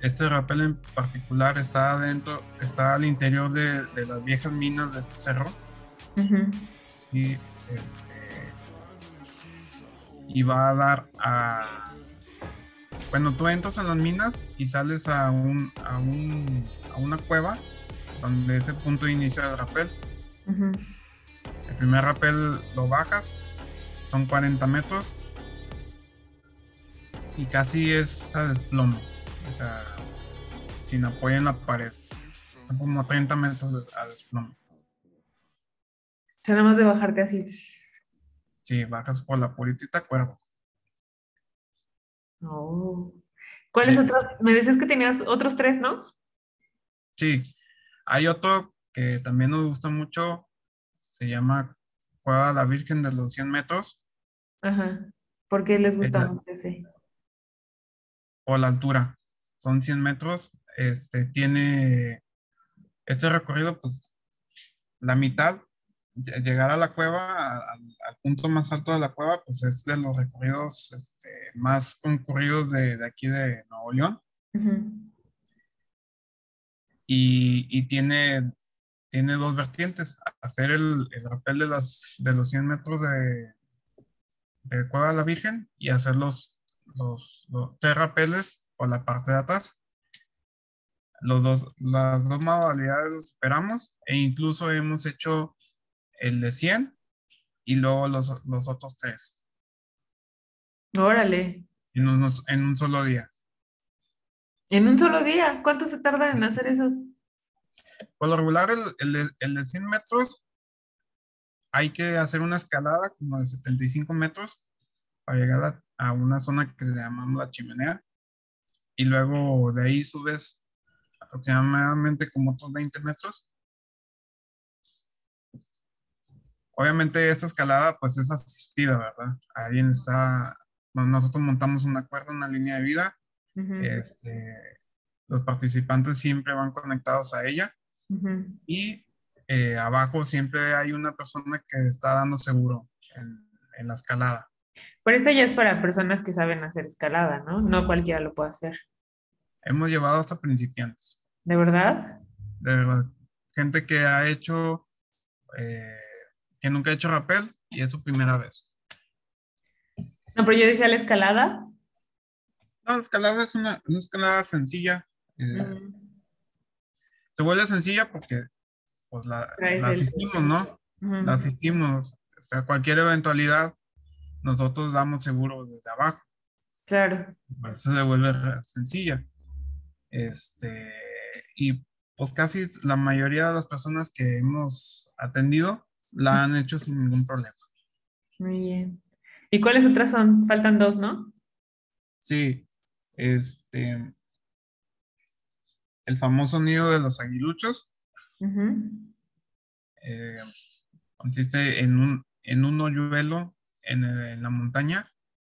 este rappel en particular está dentro, está al interior de, las viejas minas de este cerro. y, este, y va a dar a. Bueno, tú entras en las minas y sales a un, a, un, a una cueva donde es el punto de inicio del rappel. El primer rappel lo bajas, son 40 metros y casi es a desplome o sea, sin apoyo en la pared. Son como 30 metros a desplome. O sea, nada más de bajarte así. Sí, bajas por la puritita cuerda. Oh. ¿Cuáles otros? Me decías que tenías otros tres, ¿no? Sí. Hay otro que también nos gusta mucho. Se llama Cueva la Virgen de los 100 metros. Ajá. ¿Por qué les gusta mucho ese? Por la altura son 100 metros, este, tiene este recorrido, pues la mitad, llegar a la cueva, al, punto más alto de la cueva, pues es de los recorridos este, más concurridos de, aquí de Nuevo León. y, tiene, tiene dos vertientes, hacer el, el rappel de, las, de los 100 metros de, de Cueva de la Virgen y hacer los, los, los tres rapeles por la parte de atrás. Los dos, las dos modalidades los esperamos e incluso hemos hecho el de 100 y luego los, otros tres. Órale. En, en un solo día. ¿En un solo día? ¿Cuánto se tarda en hacer esos? Por lo regular, el, de, el de 100 metros hay que hacer una escalada como de 75 metros para llegar a, a una zona que llamamos la chimenea y luego de ahí subes aproximadamente como otros 20 metros. Obviamente esta escalada pues es asistida, ¿verdad? Ahí está, nosotros montamos una cuerda, una línea de vida. este, los participantes siempre van conectados a ella. Y eh, abajo siempre hay una persona que está dando seguro en, en la escalada. Pero esta ya es para personas que saben hacer escalada, ¿no? No cualquiera lo puede hacer. Hemos llevado hasta principiantes. ¿De verdad? De verdad. Gente que ha hecho, eh, que nunca ha hecho rappel y es su primera vez. No, pero yo decía la escalada. No, la escalada es una, escalada sencilla. Eh, mm. Se vuelve sencilla porque pues la, asistimos, ¿no? La asistimos. O sea, cualquier eventualidad, nosotros damos seguro desde abajo. Claro. Por eso se vuelve sencilla. Este, y pues casi la mayoría de las personas que hemos atendido la han hecho sin ningún problema. Muy bien. ¿Y cuáles otras son? Faltan dos, ¿no? Sí. Este. El famoso nido de los aguiluchos. Eh, consiste en un, en un hoyuelo en, la montaña.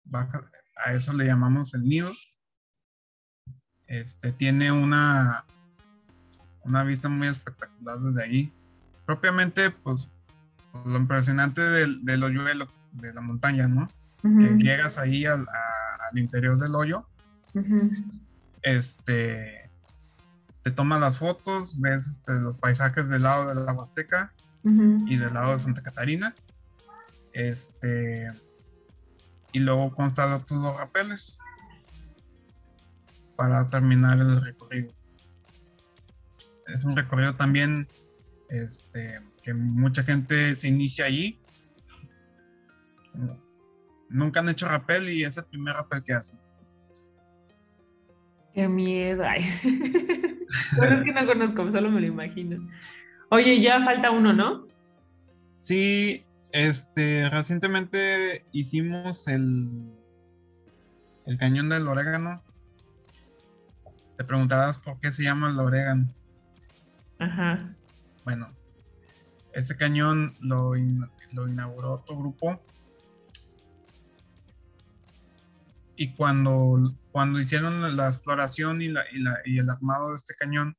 Baja, a eso le llamamos el nido. Este, tiene una, una vista muy espectacular desde ahí. Propiamente, pues lo impresionante del, del hoyuelo, de la montaña, ¿no? Que llegas ahí al, interior del hoyo, este, te tomas las fotos, ves este, los paisajes del lado de la Huasteca y del lado de Santa Catarina, este, y luego constan los rapeles para terminar el recorrido. Es un recorrido también este, que mucha gente se inicia allí. nunca han hecho rappel y es el primer rappel que hacen. Qué miedo. Ay. Pero es que no conozco, solo me lo imagino. Oye, ya falta uno, ¿no? Sí, este, recientemente hicimos el, el cañón del orégano. Te preguntarás por qué se llama el orégano. Ajá. Bueno, este cañón lo, lo inauguró otro grupo. Y cuando, cuando hicieron la exploración y, la, y, la, y el armado de este cañón,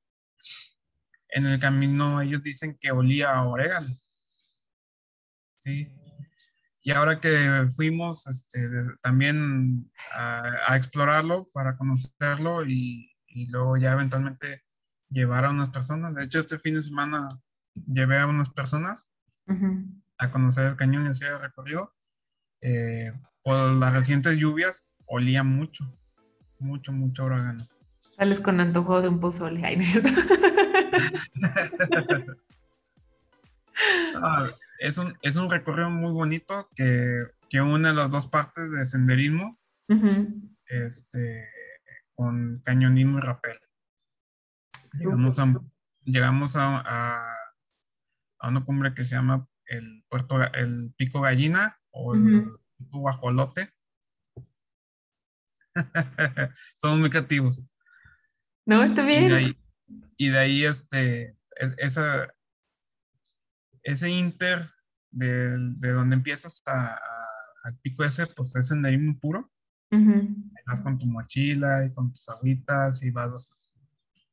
en el camino ellos dicen que olía a orégano. Sí. Y ahora que fuimos este, también a, explorarlo para conocerlo y, y, luego ya eventualmente llevar a unas personas. De hecho, este fin de semana llevé a unas personas a conocer el cañón y hacer el recorrido. Eh, por las recientes lluvias, olía mucho, mucho, mucho orégano. Sales con antojo de un pozole. Ay, ah, es, un, es un recorrido muy bonito que, que une las dos partes de senderismo este, con cañonismo y rapel. Llegamos, a, a, una cumbre que se llama el puerto el pico gallina o el pico guajolote. Somos muy creativos. No, está bien. Y de ahí, este, esa, ese inter de, de donde empiezas a, al pico ese, pues es senderismo puro. Vas con tu mochila y con tus agüitas y vas,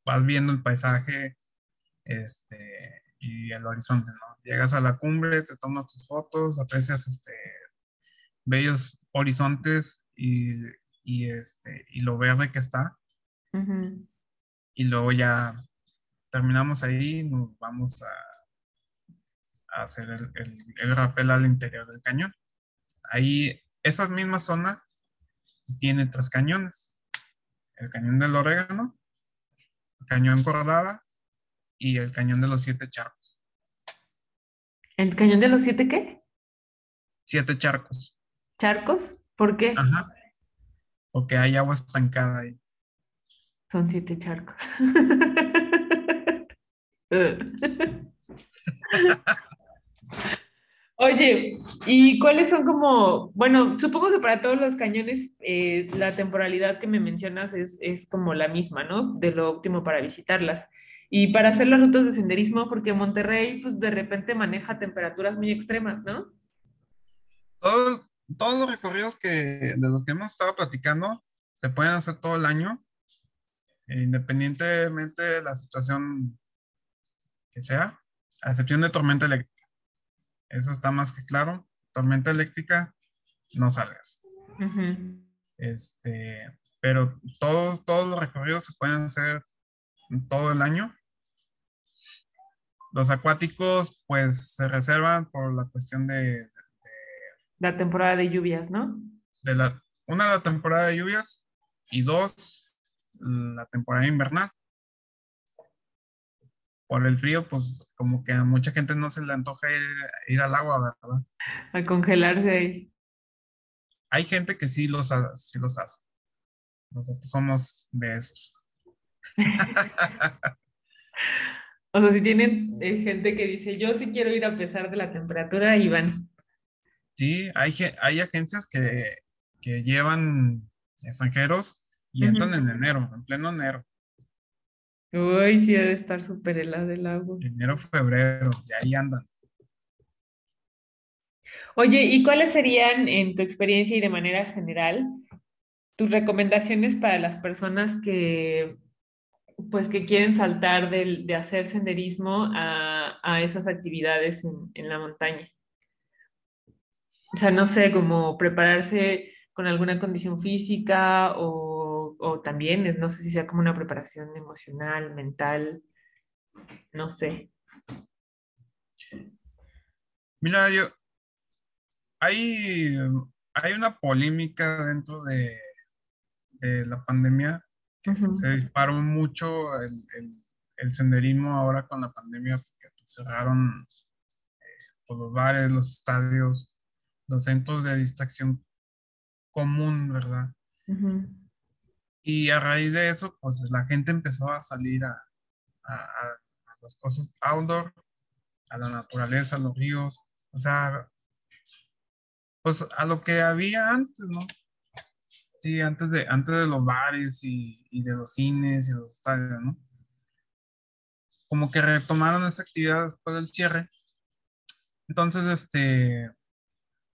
vas viendo el paisaje este, y el horizonte, ¿no? Llegas a la cumbre, te tomas tus fotos, aprecias este, bellos horizontes y, y, este, y lo verde que está. Y luego ya terminamos ahí, nos vamos a, a hacer el, el, el, rappel al interior del cañón. Ahí, esa misma zona tiene tres cañones. El cañón del orégano, el cañón cordada y el cañón de los siete charcos. ¿El cañón de los siete qué? Siete charcos. ¿Charcos? ¿Por qué? Ajá. Porque hay agua estancada ahí. Son siete charcos. Oye, ¿y cuáles son como, bueno, supongo que para todos los cañones eh, la temporalidad que me mencionas es, es, como la misma, ¿no? De lo óptimo para visitarlas. Y para hacer las rutas de senderismo, porque Monterrey, pues de repente maneja temperaturas muy extremas, ¿no? Todos, todos los recorridos que, de los que hemos estado platicando se pueden hacer todo el año independientemente de la situación que sea, a excepción de tormenta eléctrica. Eso está más que claro. Tormenta eléctrica, no salgas. Este, pero todos, todos los recorridos se pueden hacer todo el año. Los acuáticos, pues, se reservan por la cuestión de, la temporada de lluvias, ¿no? De la, una, la temporada de lluvias y dos, la temporada invernal. Por el frío, pues como que a mucha gente no se le antoja ir, al agua, ¿verdad? A congelarse ahí. Hay gente que sí los, sí los hace. Nosotros somos de esos. o sea, si tienen eh, gente que dice, yo sí quiero ir a pesar de la temperatura, y van. Sí, hay, hay agencias que, que llevan extranjeros y entran en enero, en pleno enero. Uy, sí, debe estar súper helado el agua. Enero, febrero, y ahí andan. Oye, ¿y cuáles serían, en tu experiencia y de manera general, tus recomendaciones para las personas que, pues, que quieren saltar de, de hacer senderismo a, a esas actividades en, la montaña? O sea, no sé, como prepararse con alguna condición física o o también, no sé si sea como una preparación emocional, mental, no sé. Mira, yo, hay, hay una polémica dentro de, la pandemia. Se disparó mucho el, senderismo ahora con la pandemia porque cerraron eh, los bares, los estadios, los centros de distracción común, ¿verdad? Y a raíz de eso, pues la gente empezó a salir a, las cosas outdoor, a la naturaleza, a los ríos, o sea, pues a lo que había antes, ¿no? Sí, antes de, antes de los bares y, y de los cines y los estadios, ¿no? Como que retomaron esa actividad después del cierre. Entonces, este,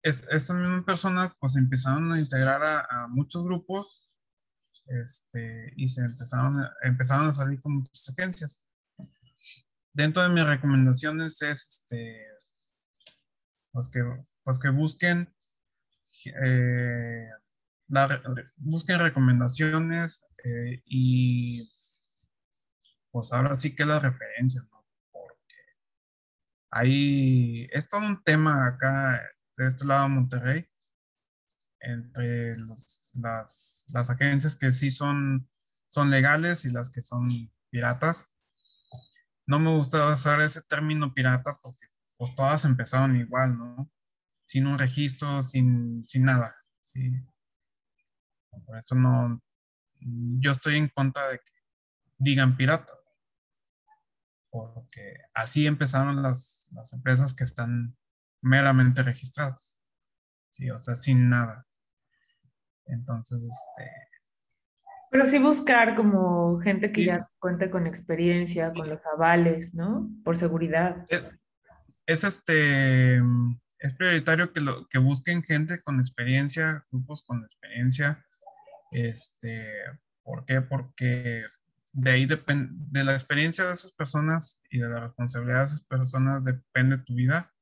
estas mismas personas pues empezaron a integrar a, muchos grupos este, y se empezaron, empezaron a salir con muchas agencias. Dentro de mis recomendaciones es este, pues que, pues que busquen, eh, busquen recomendaciones eh, y pues ahora sí que las referencias, ¿no? Porque hay, es todo un tema acá de este lado de Monterrey, entre las, las, agencias que sí son, son legales y las que son piratas. No me gusta usar ese término pirata porque pues todas empezaron igual, ¿no? Sin un registro, sin, sin nada, ¿sí? Por eso no, yo estoy en contra de que digan pirata, porque así empezaron las, las empresas que están meramente registrados. Sí, o sea, sin nada. Entonces, este... Pero sí buscar como gente que ya cuente con experiencia, con los avales, ¿no? Por seguridad. Es, este, es prioritario que, lo, que busquen gente con experiencia, grupos con experiencia. Este, ¿por qué? Porque de ahí depende, de la experiencia de esas personas y de la responsabilidad de esas personas depende tu vida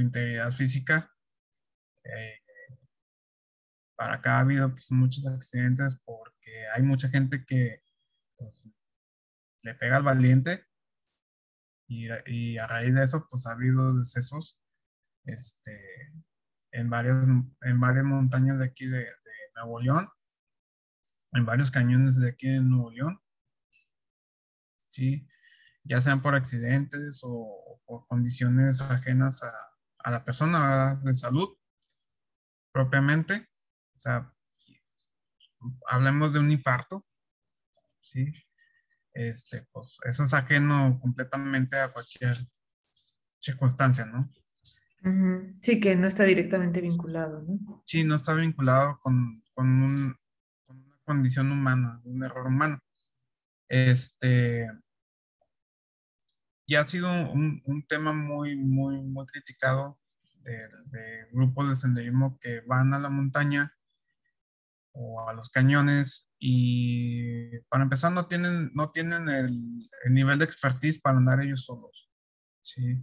integridad física. Eh, para acá ha habido pues, muchos accidentes porque hay mucha gente que pues, le pega al valiente y, a raíz de eso pues ha habido decesos este, en, varias, en varias montañas de aquí de, Nuevo León, en varios cañones de aquí en Nuevo León. Sí, ya sean por accidentes o por condiciones ajenas a, a la persona de salud propiamente. O sea, hablemos de un infarto, ¿sí? Este, pues eso es ajeno completamente a cualquier circunstancia, ¿no? Sí, que no está directamente vinculado, ¿no? Sí, no está vinculado con, con, un, condición humana, un error humano. Este, y ha sido un, tema muy, muy, muy criticado de, grupos de senderismo que van a la montaña o a los cañones y para empezar no tienen, no tienen el, el nivel de expertise para andar ellos solos. ¿sí?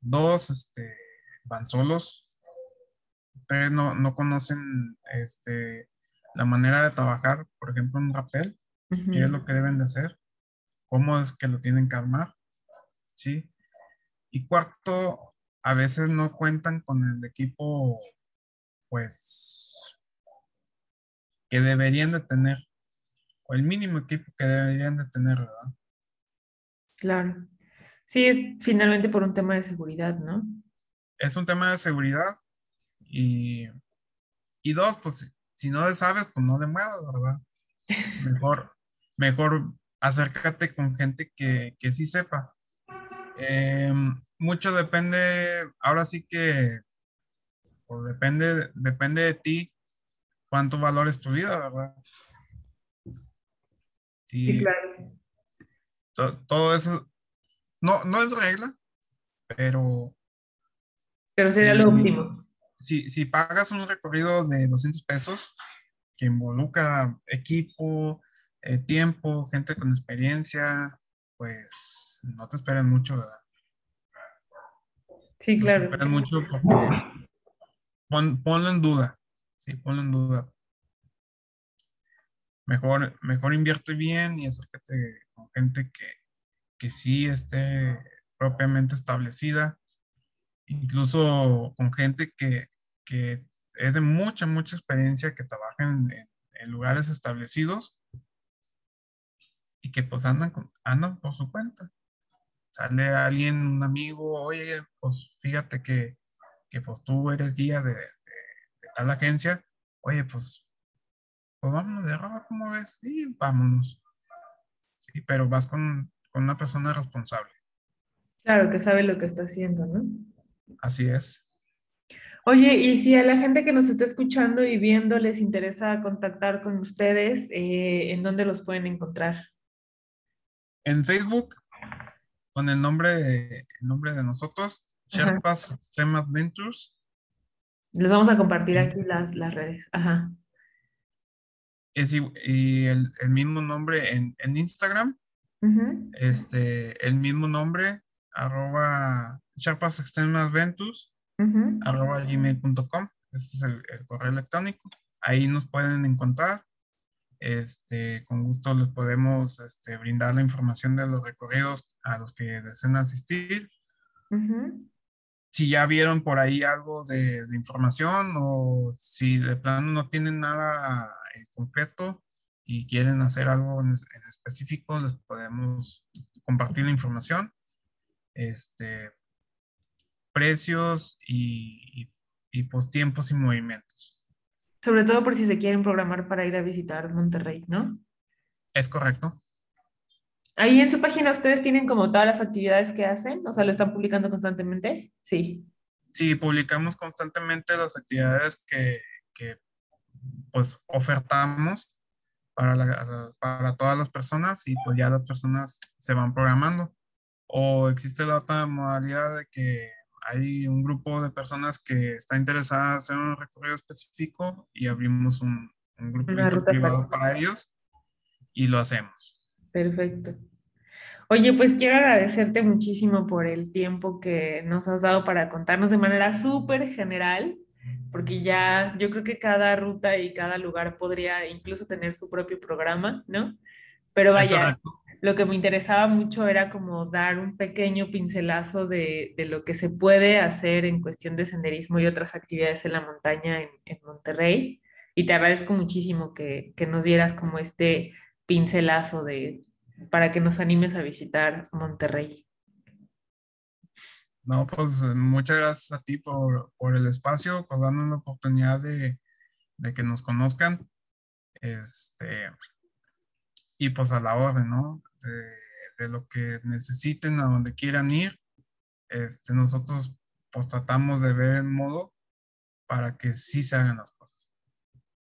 Dos, este, van solos. Ustedes no, no conocen este, la manera de trabajar, por ejemplo, un rapel, qué es lo que deben de hacer, cómo es que lo tienen que armar. ¿sí? Y cuarto, a veces no cuentan con el equipo, pues, que deberían de tener, o el mínimo equipo que deberían de tener, ¿verdad? Claro. Sí, es finalmente por un tema de seguridad, ¿no? Es un tema de seguridad y, y dos, pues, si no le sabes, pues no le muevas, ¿verdad? Mejor, mejor acércate con gente que, que sí sepa. Eh, mucho depende, ahora sí que, pues depende, depende de ti cuánto valores tu vida, ¿verdad? Sí, claro. todo eso, no, no es regla, pero... Pero sería lo último. Si, si pagas un recorrido de 200 pesos, que involucra equipo, eh, tiempo, gente con experiencia, pues no te esperen mucho, ¿verdad? Sí, claro. No te esperen mucho porque ponlo en duda, sí, ponlo en duda. Mejor, mejor invierte bien y acércate con gente que, que sí esté propiamente establecida, incluso con gente que, que es de mucha, mucha experiencia, que trabaja en, en, lugares establecidos y que pues andan, andan por su cuenta sale alguien, un amigo, oye, pues fíjate que, que pues tú eres guía de, tal agencia, oye, pues, pues vámonos de ropa, ¿cómo ves? Y vámonos. Sí, pero vas con, con una persona responsable. Claro, que sabe lo que está haciendo, ¿no? Así es. Oye, y si a la gente que nos está escuchando y viendo les interesa contactar con ustedes, eh, ¿en dónde los pueden encontrar? En Facebook, con el nombre, el nombre de nosotros, Sherpas STEM Adventures. Les vamos a compartir aquí las, las redes. Ajá. Es, y el, el, mismo nombre en, en Instagram. Este, el mismo nombre, arroba Sherpas Extreme Adventures, arroba gmail.com. Ese es el, el, correo electrónico. Ahí nos pueden encontrar. Este, con gusto les podemos este, brindar la información de los recorridos a los que deseen asistir. Si ya vieron por ahí algo de, de, información o si de plano no tienen nada en concreto y quieren hacer algo en, en específico, les podemos compartir la información. Este, precios y, y, y pues tiempos y movimientos. Sobre todo por si se quieren programar para ir a visitar Monterrey, ¿no? Es correcto. Ahí en su página ustedes tienen como todas las actividades que hacen, o sea, lo están publicando constantemente. Sí. Sí, publicamos constantemente las actividades que, que pues ofertamos para, la, para todas las personas y pues ya las personas se van programando. O existe la otra modalidad de que hay un grupo de personas que está interesada en hacer un recorrido específico y abrimos un, un grupo privado para... para ellos y lo hacemos. Perfecto. Oye, pues quiero agradecerte muchísimo por el tiempo que nos has dado para contarnos de manera súper general, porque ya yo creo que cada ruta y cada lugar podría incluso tener su propio programa, ¿no? Pero vaya, lo que me interesaba mucho era como dar un pequeño pincelazo de, de, lo que se puede hacer en cuestión de senderismo y otras actividades en la montaña en, en Monterrey. Y te agradezco muchísimo que, que, nos dieras como este pincelazo de, para que nos animes a visitar Monterrey. No, pues muchas gracias a ti por, por el espacio, por darnos la oportunidad de, de que nos conozcan. Este, y pues a la orden, ¿no? De, de, lo que necesiten, a donde quieran ir. Este, nosotros pues tratamos de ver el modo para que sí se hagan las cosas.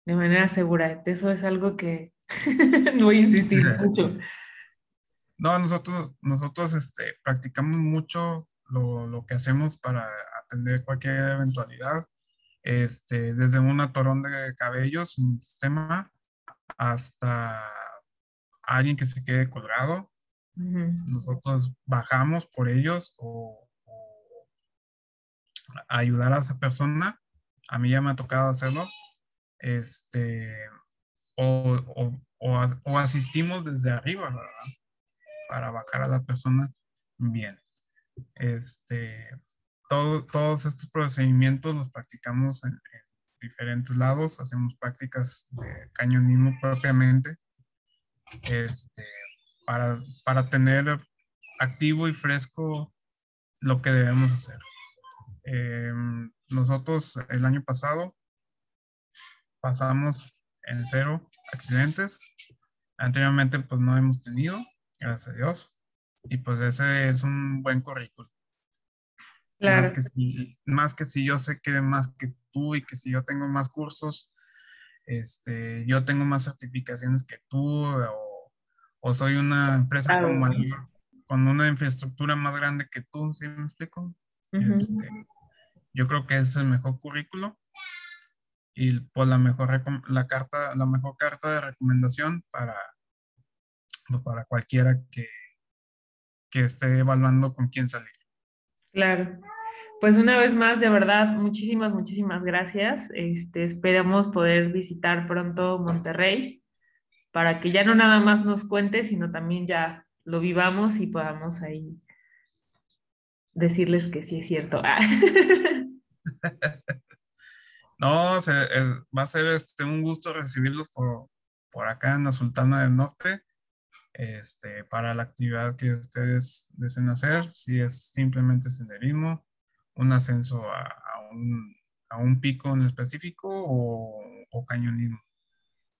De manera segura, eso es algo que no voy a insistir mucho. No, nosotros, nosotros este, practicamos mucho lo, lo, que hacemos para atender cualquier eventualidad, este, desde un atorón de cabellos en el sistema hasta alguien que se quede colgado. Uh -huh. Nosotros bajamos por ellos o, o, ayudar a esa persona. A mí ya me ha tocado hacerlo. Este, o, o, o asistimos desde arriba, ¿verdad? Para bajar a la persona bien. Este, todo, todos estos procedimientos los practicamos en, en diferentes lados. Hacemos prácticas de cañonismo propiamente este, para, para tener activo y fresco lo que debemos hacer. Eh, nosotros el año pasado pasamos en cero accidentes. Anteriormente pues no hemos tenido, gracias a Dios. Y pues ese es un buen currículum. Claro. Más que, si, más que si yo sé que más que tú y que si yo tengo más cursos, este, yo tengo más certificaciones que tú o, o soy una empresa claro. con, mayor, con, una infraestructura más grande que tú, ¿sí me explico? Uh -huh. este, yo creo que es el mejor currículo y pues la mejor la carta la mejor carta de recomendación para pues, para cualquiera que, que esté evaluando con quién salir. Claro. Pues una vez más, de verdad, muchísimas, muchísimas gracias. Este, esperamos poder visitar pronto Monterrey para que ya no nada más nos cuente, sino también ya lo vivamos y podamos ahí decirles que sí es cierto. no, se, es, va a ser este, un gusto recibirlos por, por acá en la Sultana del Norte. Este, para la actividad que ustedes deseen hacer, si es simplemente senderismo, un ascenso a, a, un, a un, pico en específico o, o, cañonismo.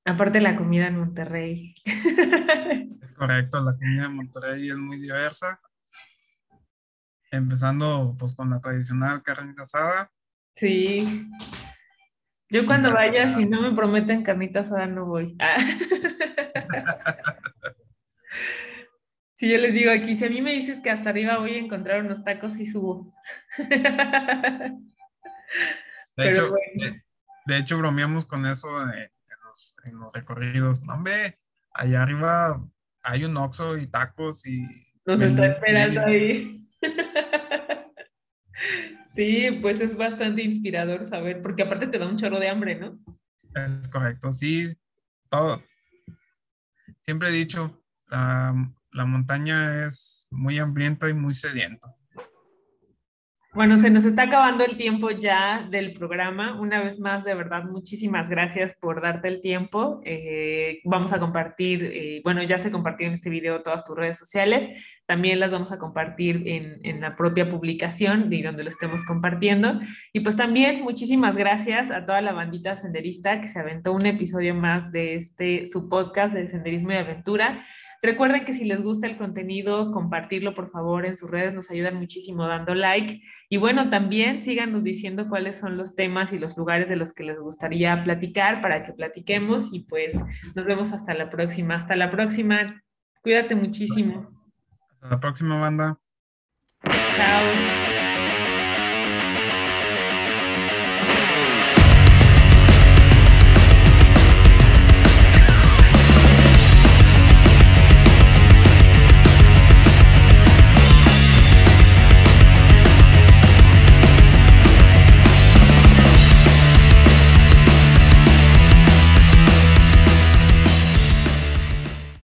Aparte la comida en Monterrey. Es correcto, la comida en Monterrey es muy diversa. Empezando pues con la tradicional carne asada. Sí. Yo cuando vaya, si no me prometen carnita asada, no voy. Ah. Si yo les digo aquí, si a mí me dices que hasta arriba voy a encontrar unos tacos, y subo. De, hecho, de, hecho, bromeamos con eso en, los, recorridos. No, hombre, allá arriba hay un oxo y tacos y... Nos está esperando ahí. Sí, pues es bastante inspirador saber, porque aparte te da un chorro de hambre, ¿no? Es correcto, sí, todo. Siempre he dicho, la montaña es muy hambrienta y muy sedienta. Bueno, se nos está acabando el tiempo ya del programa. Una vez más, de verdad, muchísimas gracias por darte el tiempo. Eh, vamos a compartir, eh, bueno, ya se compartió en este video todas tus redes sociales. También las vamos a compartir en, en, la propia publicación de donde lo estemos compartiendo. Y pues también muchísimas gracias a toda la bandita senderista que se aventó un episodio más de este, su podcast de Senderismo y Aventura. Recuerden que si les gusta el contenido, compartirlo por favor en sus redes, nos ayudan muchísimo dando like. Y bueno, también síganos diciendo cuáles son los temas y los lugares de los que les gustaría platicar para que platiquemos y pues nos vemos hasta la próxima. Hasta la próxima. Cuídate muchísimo. Hasta la próxima, banda. Chao.